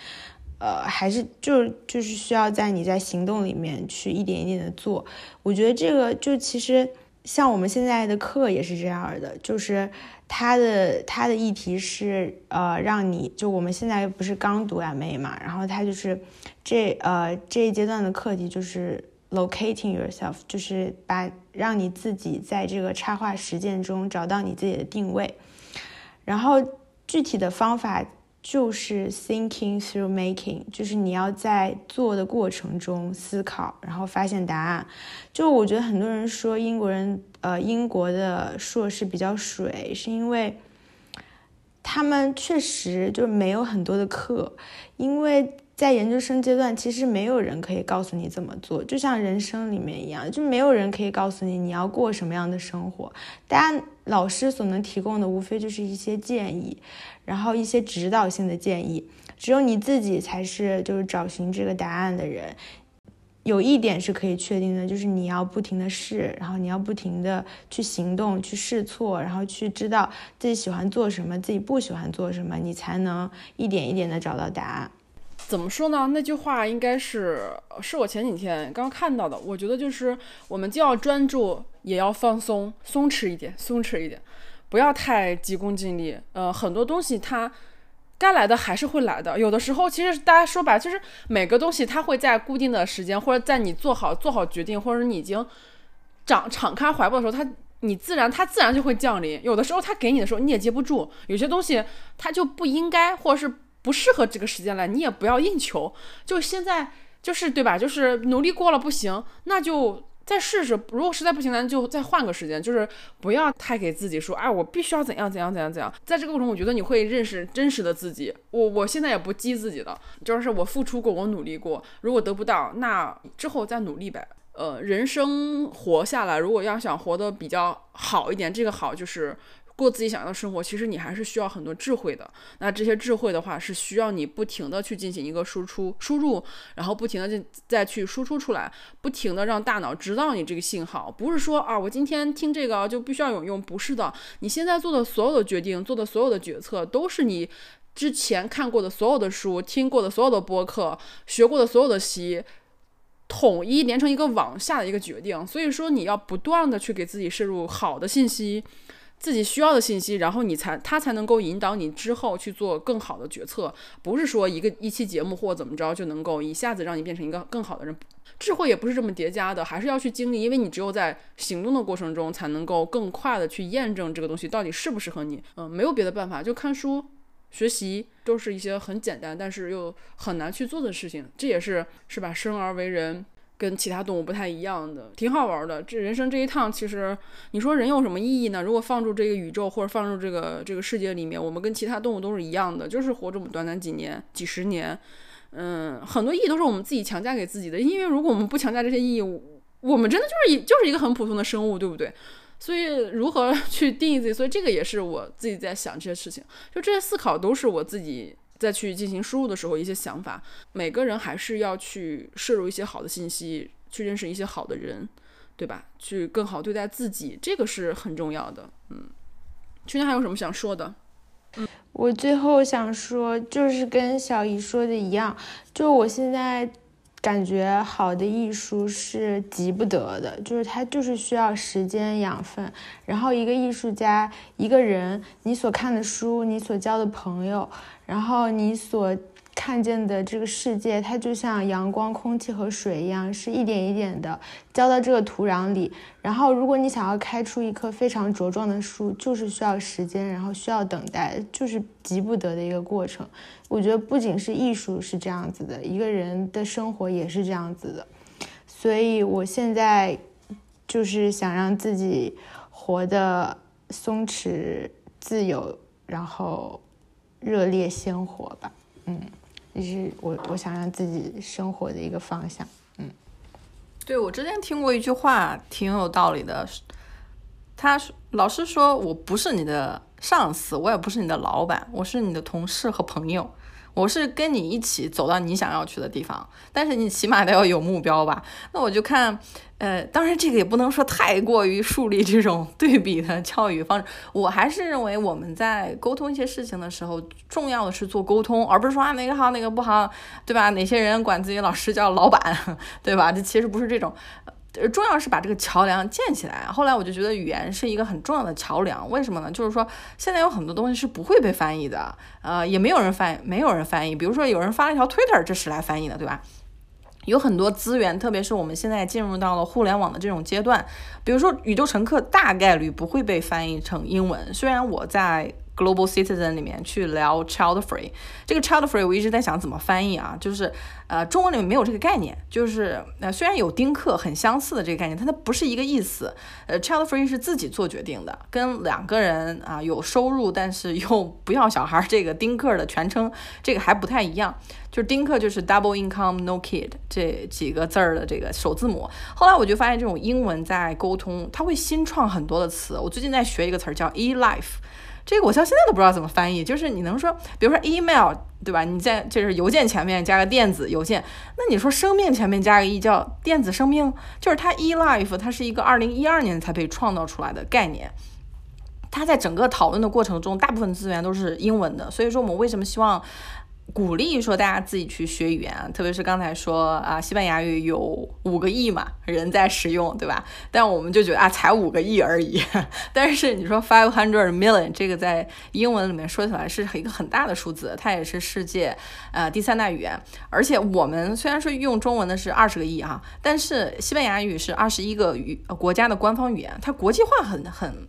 呃，还是就就是需要在你在行动里面去一点一点的做。我觉得这个就其实像我们现在的课也是这样的，就是它的它的议题是呃让你就我们现在不是刚读 MA 嘛，然后它就是这呃这一阶段的课题就是 locating yourself，就是把让你自己在这个插画实践中找到你自己的定位，然后具体的方法。就是 thinking through making，就是你要在做的过程中思考，然后发现答案。就我觉得很多人说英国人，呃，英国的硕士比较水，是因为他们确实就没有很多的课，因为。在研究生阶段，其实没有人可以告诉你怎么做，就像人生里面一样，就没有人可以告诉你你要过什么样的生活。大家老师所能提供的，无非就是一些建议，然后一些指导性的建议。只有你自己才是就是找寻这个答案的人。有一点是可以确定的，就是你要不停的试，然后你要不停的去行动、去试错，然后去知道自己喜欢做什么，自己不喜欢做什么，你才能一点一点的找到答案。怎么说呢？那句话应该是是我前几天刚看到的。我觉得就是我们既要专注，也要放松，松弛一点，松弛一点，不要太急功近利。呃，很多东西它该来的还是会来的。有的时候其实大家说白，就是每个东西它会在固定的时间，或者在你做好做好决定，或者你已经敞敞开怀抱的时候，它你自然它自然就会降临。有的时候它给你的时候你也接不住，有些东西它就不应该，或者是。不适合这个时间来，你也不要硬求。就现在，就是对吧？就是努力过了不行，那就再试试。如果实在不行，咱就再换个时间。就是不要太给自己说，哎，我必须要怎样怎样怎样怎样。在这个过程，我觉得你会认识真实的自己。我我现在也不激自己了，就是我付出过，我努力过。如果得不到，那之后再努力呗。呃，人生活下来，如果要想活得比较好一点，这个好就是。过自己想要的生活，其实你还是需要很多智慧的。那这些智慧的话，是需要你不停的去进行一个输出、输入，然后不停的再再去输出出来，不停的让大脑知道你这个信号。不是说啊，我今天听这个就必须要有用，不是的。你现在做的所有的决定、做的所有的决策，都是你之前看过的所有的书、听过的所有的播客、学过的所有的习，统一连成一个网下的一个决定。所以说，你要不断的去给自己摄入好的信息。自己需要的信息，然后你才他才能够引导你之后去做更好的决策，不是说一个一期节目或怎么着就能够一下子让你变成一个更好的人。智慧也不是这么叠加的，还是要去经历，因为你只有在行动的过程中才能够更快的去验证这个东西到底适不适合你。嗯，没有别的办法，就看书、学习都是一些很简单但是又很难去做的事情。这也是是吧？生而为人。跟其他动物不太一样的，挺好玩的。这人生这一趟，其实你说人有什么意义呢？如果放入这个宇宙或者放入这个这个世界里面，我们跟其他动物都是一样的，就是活这么短短几年、几十年。嗯，很多意义都是我们自己强加给自己的。因为如果我们不强加这些意义，我们真的就是一就是一个很普通的生物，对不对？所以如何 去定义自己？所以这个也是我自己在想这些事情。就这些思考都是我自己。再去进行输入的时候，一些想法，每个人还是要去摄入一些好的信息，去认识一些好的人，对吧？去更好对待自己，这个是很重要的。嗯，去年还有什么想说的？嗯，我最后想说，就是跟小姨说的一样，就我现在。感觉好的艺术是急不得的，就是它就是需要时间养分。然后一个艺术家，一个人，你所看的书，你所交的朋友，然后你所。看见的这个世界，它就像阳光、空气和水一样，是一点一点的浇到这个土壤里。然后，如果你想要开出一棵非常茁壮的树，就是需要时间，然后需要等待，就是急不得的一个过程。我觉得不仅是艺术是这样子的，一个人的生活也是这样子的。所以，我现在就是想让自己活得松弛、自由，然后热烈鲜活吧。嗯。这是我我想让自己生活的一个方向，嗯，对我之前听过一句话，挺有道理的。他老师说：“我不是你的上司，我也不是你的老板，我是你的同事和朋友。”我是跟你一起走到你想要去的地方，但是你起码得要有目标吧？那我就看，呃，当然这个也不能说太过于树立这种对比的教育方式。我还是认为我们在沟通一些事情的时候，重要的是做沟通，而不是说啊哪个好哪个不好，对吧？哪些人管自己老师叫老板，对吧？这其实不是这种。呃重要是把这个桥梁建起来。后来我就觉得语言是一个很重要的桥梁。为什么呢？就是说现在有很多东西是不会被翻译的，呃，也没有人翻，没有人翻译。比如说有人发了一条 Twitter，这是来翻译的，对吧？有很多资源，特别是我们现在进入到了互联网的这种阶段，比如说宇宙乘客大概率不会被翻译成英文。虽然我在。Global Citizen 里面去聊 Child Free，这个 Child Free 我一直在想怎么翻译啊，就是呃中文里面没有这个概念，就是呃虽然有丁克很相似的这个概念，但它不是一个意思。呃 Child Free 是自己做决定的，跟两个人啊有收入但是又不要小孩这个丁克的全称这个还不太一样，就是丁克就是 Double Income No Kid 这几个字儿的这个首字母。后来我就发现这种英文在沟通，它会新创很多的词。我最近在学一个词儿叫 E Life。这个我到现在都不知道怎么翻译，就是你能说，比如说 email，对吧？你在就是邮件前面加个电子邮件，那你说生命前面加个 e 叫电子生命，就是它 e life，它是一个二零一二年才被创造出来的概念，它在整个讨论的过程中，大部分资源都是英文的，所以说我们为什么希望？鼓励说大家自己去学语言，特别是刚才说啊，西班牙语有五个亿嘛人在使用，对吧？但我们就觉得啊，才五个亿而已。但是你说 five hundred million 这个在英文里面说起来是一个很大的数字，它也是世界呃第三大语言。而且我们虽然说用中文的是二十个亿哈，但是西班牙语是二十一个语国家的官方语言，它国际化很很。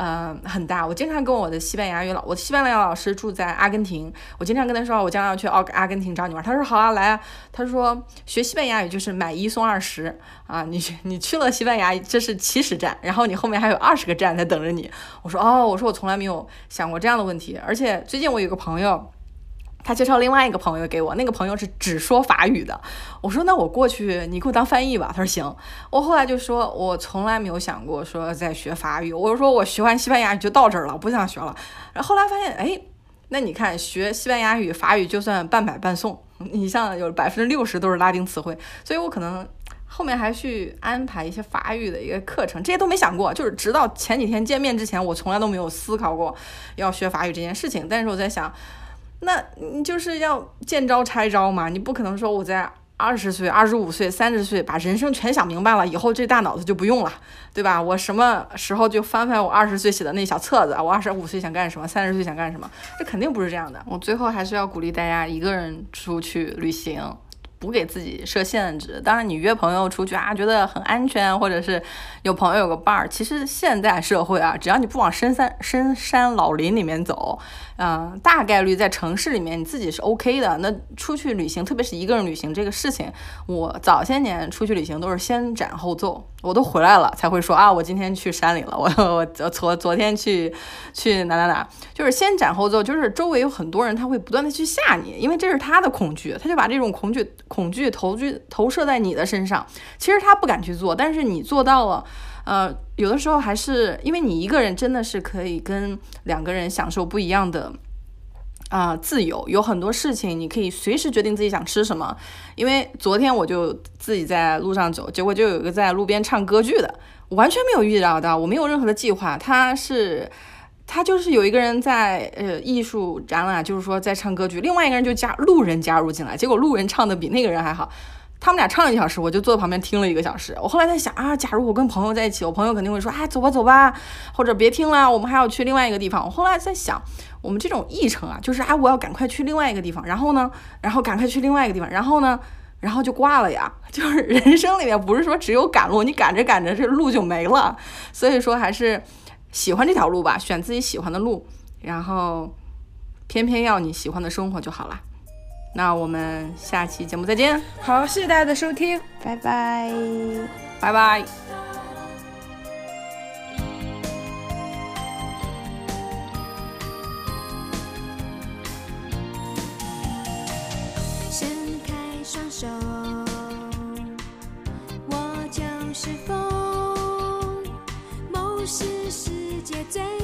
嗯，很大。我经常跟我的西班牙语老，我的西班牙老师住在阿根廷，我经常跟他说，我将来要去奥阿根廷找你玩。他说好啊，来啊。他说学西班牙语就是买一送二十啊，你你去了西班牙，这是起始站，然后你后面还有二十个站在等着你。我说哦，我说我从来没有想过这样的问题，而且最近我有个朋友。他介绍另外一个朋友给我，那个朋友是只说法语的。我说那我过去，你给我当翻译吧。他说行。我后来就说，我从来没有想过说在学法语。我说我学完西班牙语就到这儿了，不想学了。然后后来发现，哎，那你看学西班牙语、法语就算半买半送。你像有百分之六十都是拉丁词汇，所以我可能后面还去安排一些法语的一个课程，这些都没想过。就是直到前几天见面之前，我从来都没有思考过要学法语这件事情。但是我在想。那你就是要见招拆招嘛，你不可能说我在二十岁、二十五岁、三十岁，把人生全想明白了，以后这大脑子就不用了，对吧？我什么时候就翻翻我二十岁写的那小册子啊？我二十五岁想干什么？三十岁想干什么？这肯定不是这样的。我最后还是要鼓励大家一个人出去旅行。不给自己设限制，当然你约朋友出去啊，觉得很安全，或者是有朋友有个伴儿。其实现在社会啊，只要你不往深山深山老林里面走，嗯，大概率在城市里面你自己是 OK 的。那出去旅行，特别是一个人旅行这个事情，我早些年出去旅行都是先斩后奏，我都回来了才会说啊，我今天去山里了，我我昨昨天去去哪哪哪，就是先斩后奏，就是周围有很多人他会不断的去吓你，因为这是他的恐惧，他就把这种恐惧。恐惧投具投射在你的身上，其实他不敢去做，但是你做到了。呃，有的时候还是因为你一个人真的是可以跟两个人享受不一样的啊自由，有很多事情你可以随时决定自己想吃什么。因为昨天我就自己在路上走，结果就有一个在路边唱歌剧的，完全没有预料到，我没有任何的计划，他是。他就是有一个人在呃艺术展览，就是说在唱歌剧，另外一个人就加路人加入进来，结果路人唱的比那个人还好，他们俩唱了一小时，我就坐在旁边听了一个小时。我后来在想啊，假如我跟朋友在一起，我朋友肯定会说，哎，走吧走吧，或者别听了，我们还要去另外一个地方。我后来在想，我们这种议程啊，就是啊，我要赶快去另外一个地方，然后呢，然后赶快去另外一个地方，然后呢，然后就挂了呀。就是人生里面不是说只有赶路，你赶着赶着这路就没了，所以说还是。喜欢这条路吧，选自己喜欢的路，然后偏偏要你喜欢的生活就好了。那我们下期节目再见。好，谢谢大家的收听，拜拜，拜拜。伸开双手，我就是风，梦是世